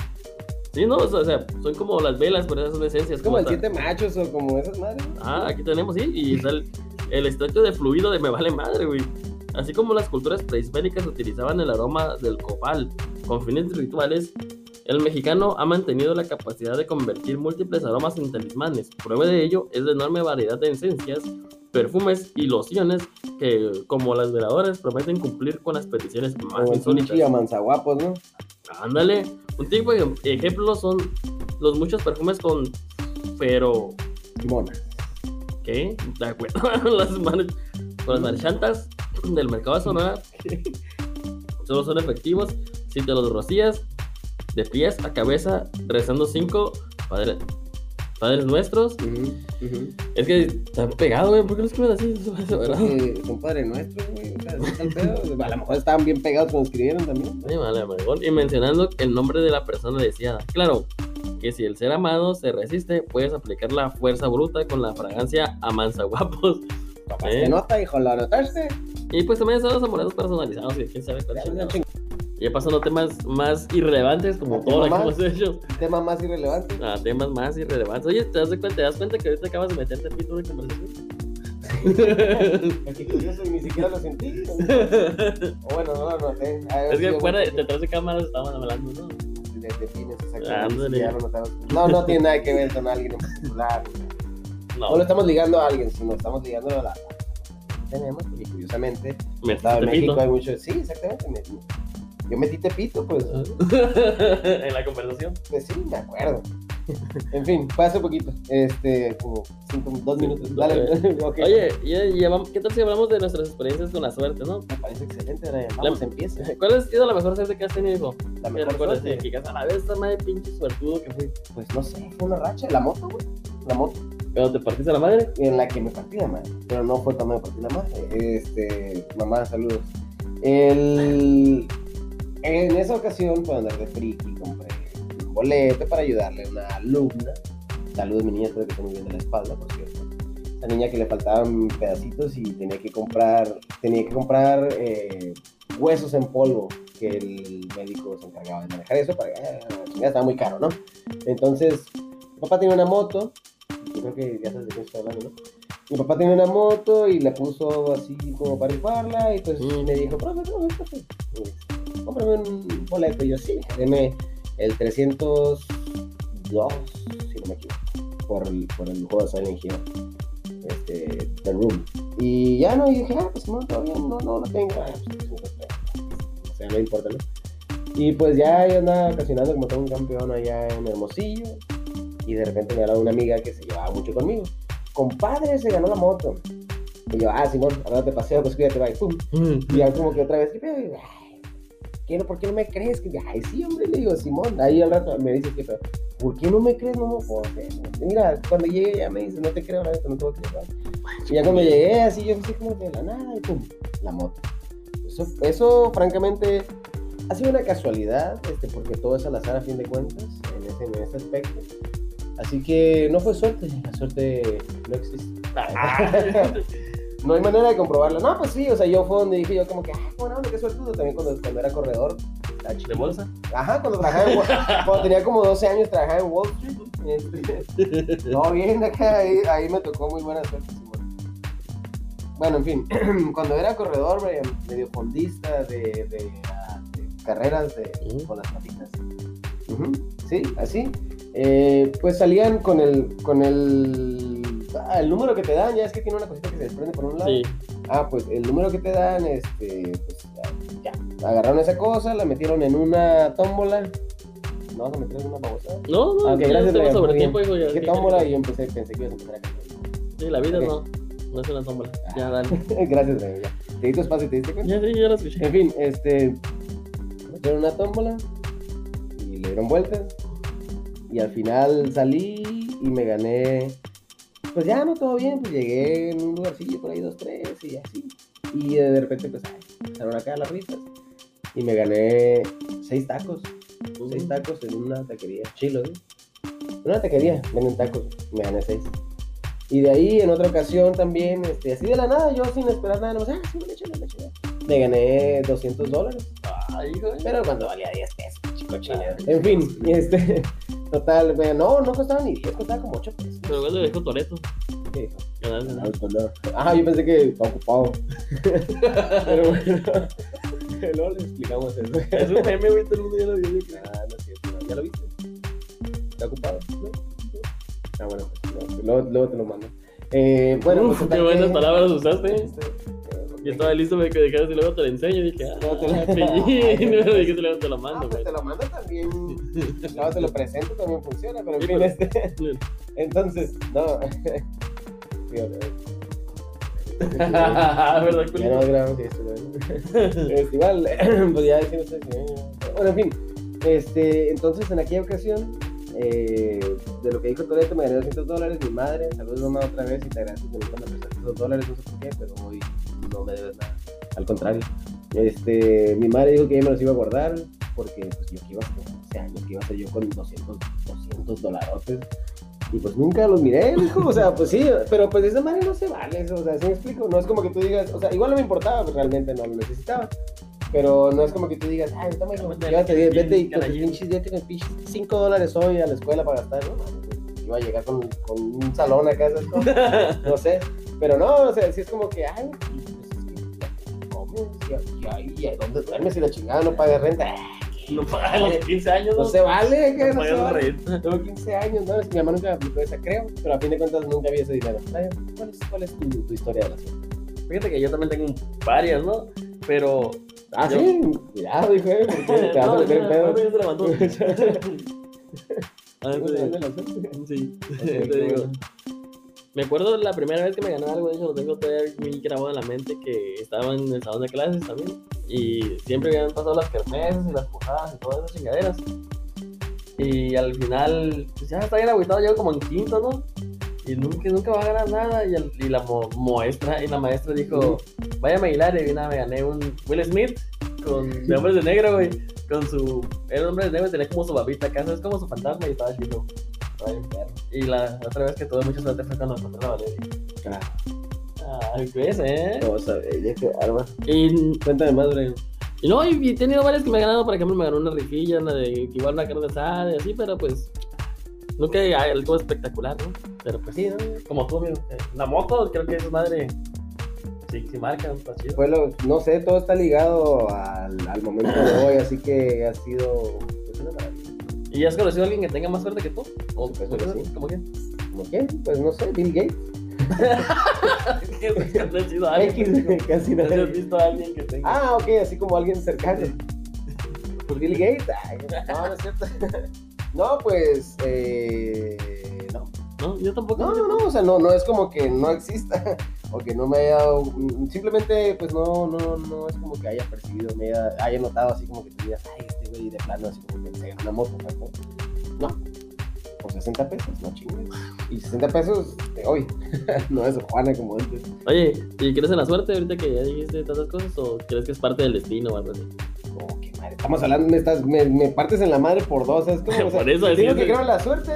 Sí, no, o sea, son como las velas, pero esas son esencias. Es como el siete machos o como esas madres. Ah, aquí tenemos, sí, y está el, el extracto de fluido de me vale madre, güey. Así como las culturas prehispánicas utilizaban el aroma del copal con fines rituales, el mexicano ha mantenido la capacidad de convertir múltiples aromas en talismanes. Prueba de ello es la enorme variedad de esencias, perfumes y lociones que, como las veladoras, prometen cumplir con las peticiones más Como insólitas. amanzaguapos, ¿no? Ándale, un tipo de ejemplo son los muchos perfumes con pero Mona. ¿Qué? De acuerdo. (laughs) las mar- con las marchantas del mercado de Sonora (laughs) solo son efectivos te los rocías de pies a cabeza rezando cinco padre- padres nuestros. Es que están pegados, güey. ¿Por qué lo escriben así? Porque son padres nuestros, güey. A lo mejor estaban bien pegados cuando escribieron también. Vale. Y mencionando el nombre de la persona deseada. Claro, que si el ser amado se resiste, puedes aplicar la fuerza bruta con la fragancia amansa guapos. ¿Qué ¿Eh? nota, hijo? ¿Lo anotaste? Y pues también son los amuletos personalizados y quién sabe cuál chingado. Ya, pasando temas más irrelevantes como ¿A todo lo que hemos hecho. Tema más irrelevante. A temas más irrelevantes. Oye, ¿te das, cuenta, ¿te das cuenta que ahorita acabas de meterte pito de conversación? (laughs) Es que curioso y ni siquiera lo sentí. ¿no? (laughs) O bueno, no lo de haber es que fuera, detrás de cámaras estaban hablando, ¿no? de, de fines, exactamente. Ya lo. No, no tiene nada que ver con alguien en particular. No, No lo estamos ligando a alguien, sino estamos ligando a la. Tenemos, porque curiosamente, en México hay mucho. Sí, exactamente. me- yo metí tepito, pues. (laughs) en la conversación. Pues sí, me acuerdo. En fin, fue hace poquito. Este, como cinco, dos minutos. Dale, (laughs) ok. Oye, ya llevamos- ¿qué tal si hablamos de nuestras experiencias con la suerte, no? Me parece excelente, Brian. Vamos, La- empieza. (laughs) ¿Cuál ha sido la mejor suerte que has tenido, hijo? La ¿Te mejor recuerdas suerte. de que a la vez esta madre pinche suertudo que fui? Pues no sé, fue una racha. La moto, güey. La moto. Pero te partiste la madre. En la que me partí la madre. Pero no fue cuando me partí la madre. Este, mamá, saludos. El, en esa ocasión, por andar de friki, compré un boleto para ayudarle a una alumna. Saludos, mi niña, espero que esté muy bien de la espalda, por cierto. La niña que le faltaban pedacitos y tenía que comprar, tenía que comprar eh, huesos en polvo, que el médico se encargaba de manejar eso, para eh, la chingada estaba muy caro, ¿no? Entonces, mi papá tenía una moto, yo creo que ya sabes de qué estoy hablando, ¿no? Mi papá tenía una moto y la puso así como para rifarla y pues Mm. me dijo, profe, profe, profe, eh, cómprame un boleto. Y yo, sí, deme el 302, si no me equivoco, por el, por el juego de Silent Hill, este, The Room. Y ya no, y dije, ah, pues no, todavía no, no lo tengo. Ah, pues, no lo tengo. O sea, no importa, ¿no? Y pues ya yo andaba ocasionando como todo un campeón allá en Hermosillo. Y de repente me hablaba una amiga que se llevaba mucho conmigo. Compadre, se ganó la moto. Y yo, ah, Simón, ahora te paseo, pues cuídate, bye. Pum. Y ya como que otra vez, ¿qué pedo? ¿Qué no- ¿por qué no me crees? Que, ay, sí, hombre, le digo, Simón. Ahí al rato me dices que, pero, ¿por qué no me crees? No puedo hacer. Mira, cuando llegué ya me dice, no te creo, la neta, no te voy a creer. Y ya cuando llegué así, yo así como de la nada y pum, la moto. Eso, eso francamente, ha sido una casualidad, este, porque todo es al azar a fin de cuentas, en ese, en ese aspecto. Así que no fue suerte, la suerte no existe. (laughs) no hay manera de comprobarla. No, pues sí, o sea, yo fue donde dije yo como que, ah, bueno, qué suertudo. También cuando, cuando era corredor. ¿De bolsa? Ajá, cuando trabajaba en Wall- (laughs) cuando tenía como 12 años trabajaba en Wall Street. Este, no, bien, acá ahí, ahí me tocó muy buena suerte. Bueno, en fin, (clears throat) cuando era corredor, medio, fondista de, de, de carreras de, con las patitas. Sí, así. Eh, pues salían con el, con el, el número que te dan, ya es que tiene una cosita que se desprende por un lado. Sí. Ah, pues el número que te dan, este, pues ya. Agarraron esa cosa, la metieron en una tómbola. ¿No vas a meter en una babosada? No, no, Ah, ya gracias, sobre tiempo, hijo. ¿qué- tómbola y yo empecé, pensé que ibas a empezar a. Sí, la vida no, no es una tómbola. Ya, dale. (laughs) Gracias, ya. Te di tu espacio, ¿te diste cuenta? Ya, sí, ya lo escuché. En fin, este, metieron una tómbola y le dieron vueltas. Y al final salí y me gané. Pues ya no todo bien, pues llegué en un lugarcillo por ahí, dos, tres y así. Y de repente, pues, ay, empezaron acá las risas. Y me gané seis tacos. Seis tacos en una taquería. Chilo, ¿eh? En una taquería venden tacos. Me gané seis. Y de ahí, en otra ocasión también, este, así de la nada, yo sin esperar nada, nomás, ah, sí, me échale. Me gané 200 dólares. Ay. Pero cuando valía 10 pesos, chico. En fin, este, total, me- no, no costaba ni 10, costaba como 8 pesos. Pero bueno, dijo Toreto. ¿Qué dijo? Ganarse, ¿no? Ah, yo pensé que estaba ocupado. (laughs) Pero bueno, (laughs) luego le explicamos eso. Es un meme, güey, todo el mundo ya lo vio. Ah, no es cierto. ¿Ya lo viste? ¿Está ocupado? ¿No? Ah, bueno, pues, no, luego, luego te lo mando. Eh, bueno, Uf, pues, qué buenas que- palabras usaste. Este, Yo estaba listo para que dejaras y luego te lo enseño. Y dije, ah, Luego te lo- pillín. Luego dije, luego te lo Ah, mando, pues güey. te lo mando también. Luego te lo presento también funciona, pero en Sí, fin, pues. este. (laughs) Entonces, no. (laughs) (laughs) ¿Verdad, Ya no grabamos esto, ¿no? Este, igual, (clears throat) pues ya decimos ¿no? Bueno, en fin. Este, entonces, en aquella ocasión, eh, de lo que dijo Toreto, me gané 200 dólares. Mi madre, saludos mamá otra vez y te agradezco que me prestaste esos dólares, no sé por qué, pero hoy no me debes nada. Al contrario. Este, mi madre dijo que ella me los iba a guardar porque pues yo que iba a hacer, 12 años, que iba a hacer yo con 200, 200 dolarotes. Y pues nunca los miré, hijo, o sea, pues sí, pero pues de esa manera no se vale, eso, o sea, ¿sí me explico? No es como que tú digas, o sea, igual no me importaba, pues realmente no lo necesitaba. Pero no es como que tú digas, ay, toma, llévate, vete, y con pinches, vete con pinches 5 dólares hoy a la escuela para gastar, ¿no? Iba a llegar con, con un salón acá, ¿sabes no sé. Pero no, o sea, sí es como que, ay, ¿Y, y dónde duermes si la chingada no paga renta? (laughs) No pagan los 15 años, No se vale, que No no se vale. renta. Tengo 15 años, ¿no? Es que mi mamá nunca me aplicó esa, creo, pero a fin de cuentas nunca vi ese dinero. ¿Cuál es, cuál es tu, tu historia de la suerte? Fíjate que yo también tengo varias, ¿no? Pero. Ah, Yo- sí, cuidado, hijo, ¿eh? porque (laughs) te vas a No, meter en no, pedo. no. A ver, ¿Cómo te se digo. llama la suerte? Sí, te digo. Me acuerdo la primera vez que me gané algo, de hecho lo tengo todavía muy grabado en la mente, que estaba en el salón de clases también. Y siempre habían pasado las kermeses y las pujadas y todas esas chingaderas. Y al final, pues ya está bien agüitado, llego como en quinto, ¿no? Y nunca, nunca va a ganar nada. Y, el- y la mo- maestra, y la maestra dijo, vaya a bailar. Y nada, me gané un Will Smith con, de hombres de negro, güey. Con su, era un hombre de negro y tenía como su babita acá, es como su fantasma y estaba chido. Perro. Y la otra vez que tuve mucha suerte fue cuando encontré la Valeria. Ah, Ay, ¿ves, eh? Vamos a ver, ya que arma. Y, Cuéntame más, Brian. y no, y, y he tenido varias que me he ganado, por ejemplo, me ganó una rifilla, una de igual una carne asada y así, pero pues nunca hay algo espectacular, ¿no? Pero pues sí, ¿no? Como tú, amigo. eh, La moto, creo que es madre. Sí, sí marca, está chido. Pues lo- no sé, todo está ligado al, al momento de hoy, así que ha sido pues, una maravilla. ¿Y has conocido a alguien que tenga más suerte que tú? ¿O Supuesto que sí. ¿Cómo que? ¿Cómo quién? Pues no sé, Bill Gates. (laughs) ¿Has alguien? Casi (laughs) ¿Has nada. visto a alguien que tenga? Ah, ok, así como alguien cercano. Pues Bill Gates. Ay, no, no es cierto. (laughs) No, pues. Eh, no. No, yo tampoco. No, no, no. O sea, no, no es como que no exista. O que no me haya dado. Simplemente, pues no, no, no es como que haya percibido, me haya, haya notado así como que tú digas, ay, este güey de plano, así como que se una moto. No. 60 pesos, no chingues. Y 60 pesos de hoy, (laughs) no es Juana como antes. Oye, ¿y crees en la suerte ahorita que ya dijiste tantas cosas o crees que es parte del destino o algo así? Estamos hablando, me, estás, me, me partes en la madre por dos, ¿sabes cómo? O sea, (laughs) Por eso te digo que- creo en la suerte.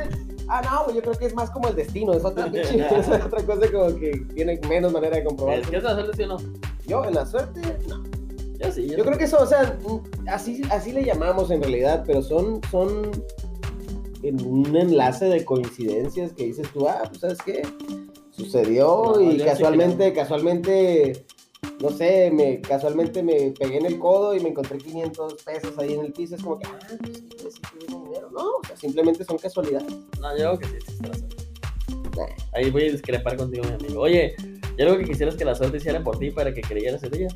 Ah, no, yo creo que es más como el destino, es otra, es otra cosa como que tiene menos manera de comprobar. ¿Es que es la suerte sí o no? Yo en la suerte, no. Yo sí. Yo creo que eso, o sea, mm, así, así le llamamos en realidad, pero son, son en un enlace de coincidencias que dices tú, ah, pues sabes qué, sucedió No, yo y casualmente, casualmente, no sé, me, casualmente me pegué en el codo y me encontré 500 pesos ahí en el piso, es como que, ah, pues sí, pues sí, dinero, no, o sea, simplemente son casualidades. No, yo creo que sí existe la suerte. Nah. Ahí voy a discrepar contigo, mi amigo. Oye, yo creo que quisieras que la suerte hiciera por ti para que creyeras en ella.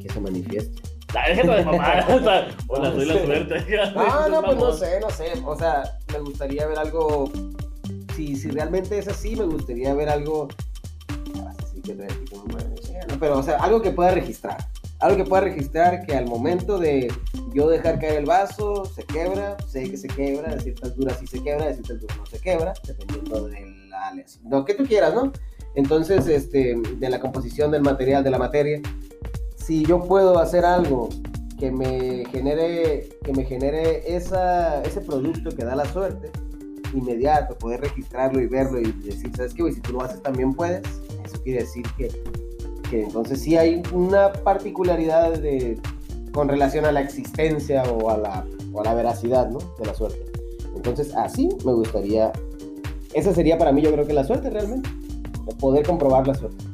Que se manifieste. La déjate de mamar. O sea, hola, No soy la suerte. Ah, no, pues no sé, no sé. O sea, me gustaría ver algo. Si, si realmente es así, me gustaría ver algo. Ah, que no, Pero, o sea, algo que pueda registrar. Algo que pueda registrar que al momento de yo dejar caer el vaso, se quebra, sé que se quebra, de ciertas duras sí se quebra, de ciertas duras no se quebra, dependiendo de la. Lo que tú quieras, ¿no? Entonces, este, de la composición del material, de la materia, si yo puedo hacer algo que me genere, que me genere esa, ese producto que da la suerte, inmediato, poder registrarlo y verlo y decir, ¿sabes qué? Si tú lo haces también puedes, eso quiere decir que, que entonces sí hay una particularidad de, con relación a la existencia o a la, o a la veracidad, ¿no? De la suerte. Entonces, así me gustaría, esa sería para mí yo creo que la suerte realmente, de poder comprobar la suerte.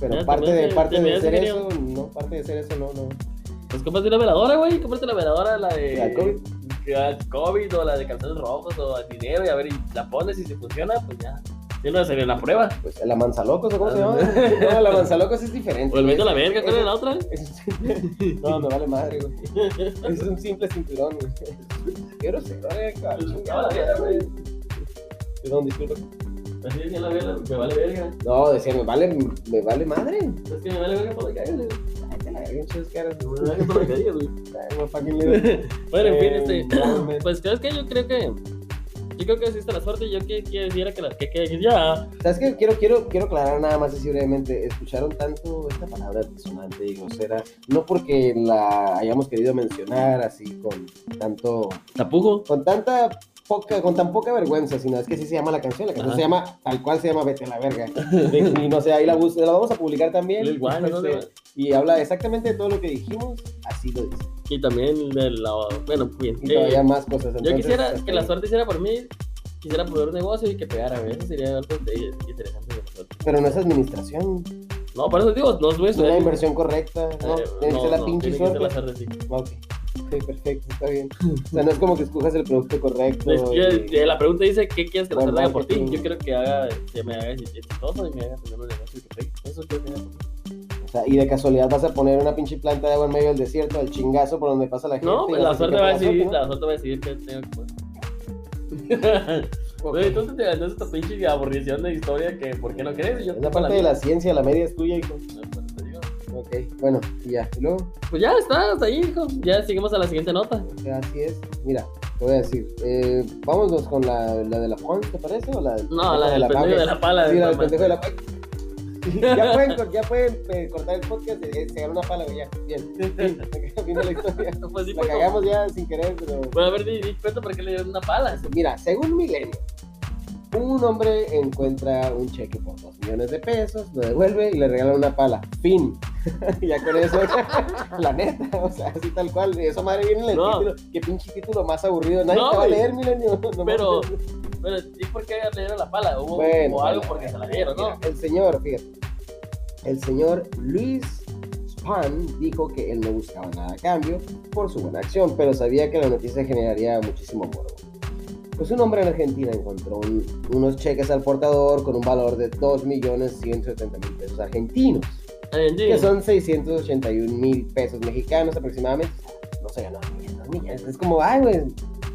Pero Ya, parte te de, parte te de ser eso, no, parte de ser eso, no, no. Pues cómprate una veladora, güey. Cómprate la veladora, la de. ¿La COVID? la COVID o la de calzones rojos o el dinero y a ver, y la pones y si funciona, pues ya. Si no, sería la prueba. Pues la manzalocos, ¿o cómo se llama? Ah, (laughs) No, la manzalocos es diferente. O el a la verga, ¿cuál es la otra? (laughs) No, me vale madre, güey. Es un simple cinturón, güey. Qué grosero, eh, verga, güey. Perdón, disculpa. Así decía la verga, me vale verga. No, decía, me vale, me vale madre. Es que me vale verga todo lo que hagas, güey. Que. (laughs) Bueno, en fin, Eh, este. Pues, ¿sabes qué? Yo creo que. Yo creo que existe la suerte y yo que quisiera que la. Que, que, que ya. ¿Sabes qué? Quiero, quiero, quiero aclarar nada más así brevemente. Escucharon tanto esta palabra disonante y grosera, no porque la hayamos querido mencionar así con tanto Tapujo. con tanta poca, con tan poca vergüenza, sino es que sí se llama la canción, la canción Ajá. se llama, tal cual se llama Vete a la verga. (laughs) Y no sé, ahí la, la vamos a publicar también. Lil Wayne, ¿no? Este, y habla exactamente de todo lo que dijimos, así lo dice. Y también de la. Bueno, bien. Y Eh, todavía más cosas. Yo entonces, quisiera hasta que la suerte hiciera por mí, quisiera poder un negocio y que pegara. Eso sería algo interesante de suerte. Pero no es administración, No, por eso digo, no es es una inversión correcta, ¿no? eh, Tiene que ser la no, pinche tiene que ser suerte. la suerte, sí. Ok, ok, perfecto, está bien. O sea, no es como que escojas el producto correcto. Que, y- la pregunta dice, ¿qué quieres que la haga por ti? Yo quiero que haga, que me haga exitoso y me haga tener un negocio que. Eso que haga por mí. O sea, y de casualidad vas a poner una pinche planta de agua en medio del desierto, al chingazo por donde pasa la gente. No, y pues la suerte va a que decidir, la la suerte va a decidir qué tengo que poner. Güey, tú te ganas esta pinche aburrición de historia que ¿por qué no crees? Yo Es la parte de la ciencia, la media es tuya, hijo. No, pues. Ok, bueno, y ya. Y luego, Pues ya está, hasta ahí, hijo. Ya seguimos a la siguiente nota. así es. Mira, te voy a decir. Eh, vámonos con la, la de la Pons, ¿te parece? ¿O la No, la del pendejo de la pala. Sí, la del pendejo de la pala. (laughs) ya pueden, ya pueden eh, cortar el podcast, eh, se ganó una pala, ya. Bien, fin, de la historia. (laughs) Pues sí, La pues, cagamos ya sin querer, pero... Bueno, a ver, di, di cuenta por qué le dieron una pala. Mira, según Milenio, un hombre encuentra un cheque por 2 millones de pesos, lo devuelve y le regala una pala. Fin. (laughs) ya con eso, (laughs) la neta, o sea, así tal cual. Eso madre viene en el No. título. Qué pinche título más aburrido. Nadie No, te va a leer, Milenio. (laughs) No Pero, pero, ¿y por qué le dieron la pala? Hubo, Bueno, hubo algo porque se la dieron, ¿no? mira, el señor, fíjate. El señor Luis Span dijo que él no buscaba nada a cambio por su buena acción, pero sabía que la noticia generaría muchísimo morbo. Pues un hombre en Argentina encontró un- unos cheques al portador con un valor de 2.170.000 pesos argentinos, Que son 681.000 pesos mexicanos aproximadamente. No se ganó 500 millones. Es como, ay, güey.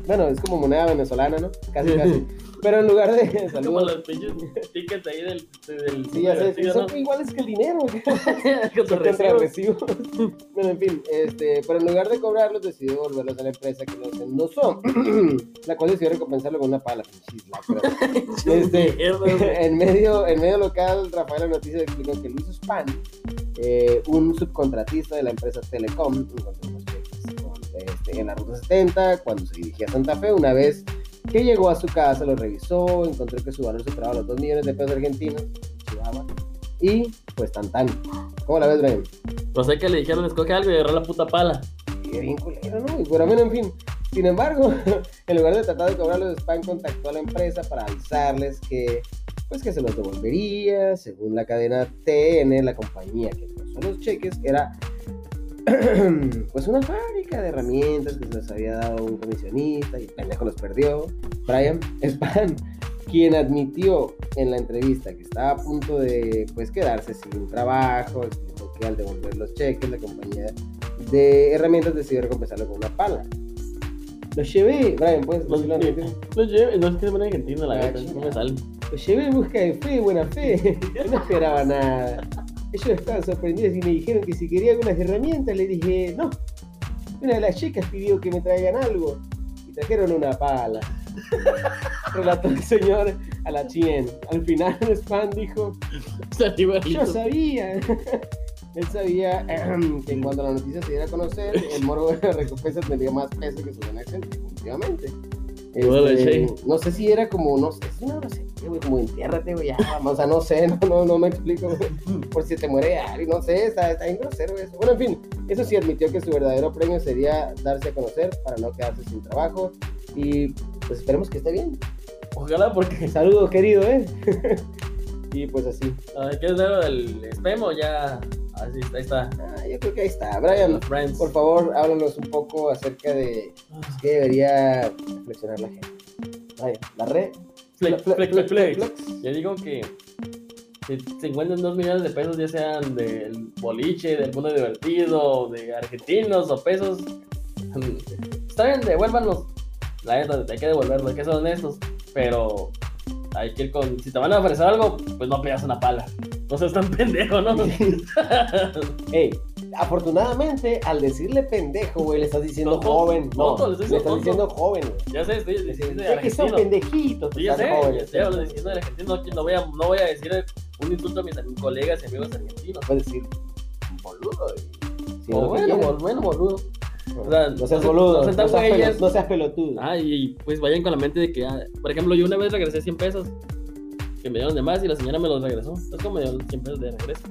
Bueno, es como moneda venezolana, ¿no? Casi, (laughs) casi. Pero en lugar de. (laughs) Como Saludos. los pinches tickets ahí del. del Sí, ya sé, ¿sí o son no? iguales que el dinero. Con Son tus contra recibos. recibos. Bueno, en fin, este, pero en lugar de cobrarlos, decidió devolverlos a la empresa que los endosó, (clears throat) la cual decidió recompensarlo con una pala. (laughs) Este, Mierda, (laughs) en, medio, en medio local, Rafael Noticias explicó que Luis Span, eh, un subcontratista de la empresa Telecom, encontró este, en la ruta 70 cuando se dirigía a Santa Fe. Una vez que llegó a su casa, lo revisó, encontró que su valor superaba los 2 millones de pesos argentinos. Chihuahua. Y pues tan tan. ¿Cómo la ves, Brian? No sé que le dijeron, escoge algo y agarró la puta pala. Y bien culero, ¿no? Y Pero bueno, en fin. Sin embargo, (laughs) en lugar de tratar de cobrarlos, Spam contactó a la empresa para avisarles que, pues, que se los devolvería. Según la cadena TN, la compañía que puso los cheques era, (clears throat) pues, una fábrica de herramientas que se les había dado un comisionista y el pendejo los perdió. Brian Spam, quien admitió en la entrevista que estaba a punto de, pues, quedarse sin trabajo, explicó que al devolver los cheques, la compañía de herramientas decidió recompensarlo con una pala. Lo llevé, Brian, puedes Los, los llevo, no es que se pone argentino, la Ah, verdad, no me sale. Lo llevé en busca de fe, buena fe. Yo (laughs) no esperaba nada. Ellos estaban sorprendidos y me dijeron que si quería algunas herramientas, le dije no. Una de las chicas pidió que me traigan algo y trajeron una pala. (laughs) Relató el señor a la chien. Al final, (laughs) Span dijo: Yo sabía. (laughs) Él sabía (clears throat) que cuando la noticia se diera a conocer, el morbo de la recompensa tendría más peso que su acción, definitivamente. Este, no sé si era como, no sé, es una grosería, güey, como entiérrate, güey, ya, vamos, o sea, no sé, (laughs) no, no, no me explico, güey, por si te muere alguien, no sé, está, está bien grosero eso. Bueno, en fin, eso sí admitió que su verdadero premio sería darse a conocer para no quedarse sin trabajo y pues esperemos que esté bien. Ojalá porque. Saludos, querido, ¿eh? (laughs) y pues así. Ay, ¿Qué es lo del spam o ya? Así está, ahí está. Ah, yo creo que ahí está. Brian, friends. Por favor, háblanos un poco acerca de qué debería reflexionar la gente. Vaya, la red. Flex, flex, flex, flex. Yo digo que si se encuentran dos millones de pesos, ya sean del boliche, del mundo divertido, de argentinos o pesos, (laughs) está bien, devuélvanlos. La neta, hay que devolverlos, hay que ser honestos. Pero hay que ir con. Si te van a ofrecer algo, pues no pidas una pala. (laughs) No seas tan pendejo, ¿no? Ey, afortunadamente, al decirle pendejo, güey, le estás diciendo Tonto, joven. No, tonto, le le estás diciendo joven, güey. ya sé, estoy diciendo Es que son pendejitos. Sí, ya sé, jóvenes. ya sé, hablo diciendo argentino. No, no voy a, no voy a decir un insulto a mis colegas y amigos argentinos. Puedes decir boludo. si O no bueno, boludo. o sea, no seas boludo. seas, no seas pelotudo. Ah, y pues vayan con la mente de que, ah, por ejemplo, yo una vez regresé 100 pesos que me dieron de más y la señora me los regresó. Es como me dio 100 pesos de regreso.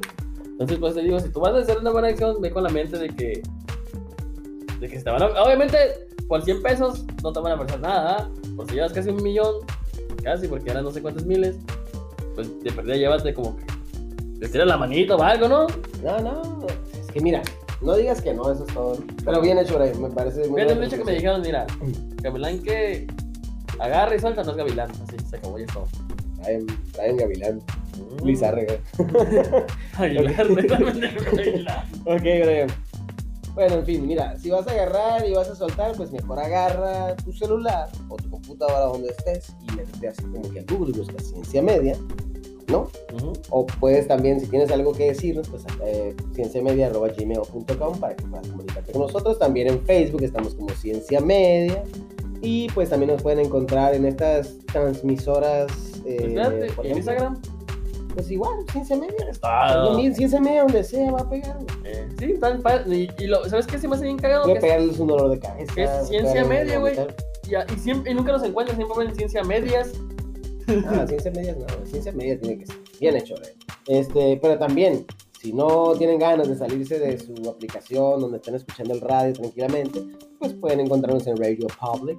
Entonces, pues te digo, si tú vas a hacer una buena acción, ve con la mente de que. De que te van a. Obviamente, por 100 pesos no te van a ofrecer nada. ¿ah? Por si llevas casi un millón, casi, porque eran no sé cuántos miles, pues de perdida llévate como que. Te tiras la manita o algo, ¿no? No, no. Es que mira, no digas que no, eso es todo. Pero bien hecho, Brian. Me parece muy el buena hecho que me dijeron, mira, Gavilán que agarra y suelta no es Gavilán. Así se acabó y es todo. Brian, Brian Gavilán. Luis Arrega. (laughs) Aguilar. Ok, Brian. Bueno, en fin, mira, si vas a agarrar y vas a soltar, pues mejor agarra tu celular o tu computadora donde estés y métete así como que a Google y busca ciencia media, ¿no? Ujú. O puedes también, si tienes algo que decirnos, pues eh, cienciamedia.gmail.com para que puedas comunicarte con nosotros. También en Facebook estamos como Ciencia Media. Y pues también nos pueden encontrar en estas transmisoras. Eh, Espérate, por ¿y en Instagram? Pues igual, Ciencia Media. Ah, Ciencia Media donde sea va a pegar. eh, sí, padre. Y, y lo, ¿sabes qué se me hace bien cagado? Puede Que, pegarles un dolor de cabeza. es ciencia media, güey. y, a- y siempre, y nunca los encuentran, siempre ven ciencia medias. (laughs) Ah, ciencia media no, ciencia media tiene que ser bien hecho, güey. Este, pero también, si no tienen ganas de salirse de su aplicación donde están escuchando el radio tranquilamente, pues pueden encontrarnos en Radio Public,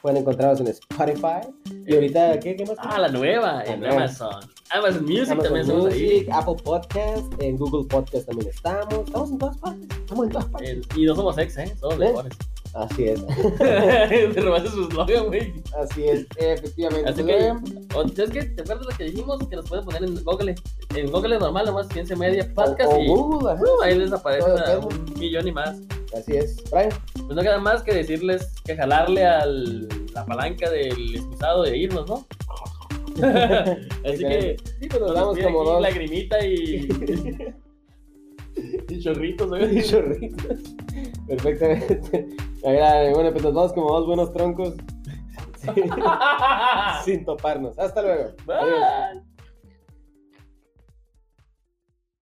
pueden encontrarnos en Spotify. Y ahorita, ¿qué, qué más? Ah, la nueva, en nueva. Amazon. Amazon Music Amazon también estamos Music, ahí. Apple Podcast, en Google Podcast también estamos. Estamos en todas partes. Estamos en todas partes. Y no somos ex, ¿eh? Somos ¿Eh? mejores. Así es, (laughs) Te robaste su slogan, güey. así es, efectivamente. Así que, o, ¿sabes qué? ¿Te acuerdas lo que dijimos? Que nos pueden poner en Google. En Google normal, nomás ciencia media, podcast o, o y. Google. Uh, ahí les aparece un millón y más. Así es. Brian, Pues no queda más que decirles que jalarle a la palanca del excusado de irnos, ¿no? (laughs) Así que Sí, pues nos nos damos como dos lagrimita y. (laughs) y chorritos, ¿sabes? chorritos. Perfectamente. Agradable. Bueno, pues nos vamos como dos buenos troncos. (laughs) (laughs) Sin toparnos. Hasta luego. Adiós.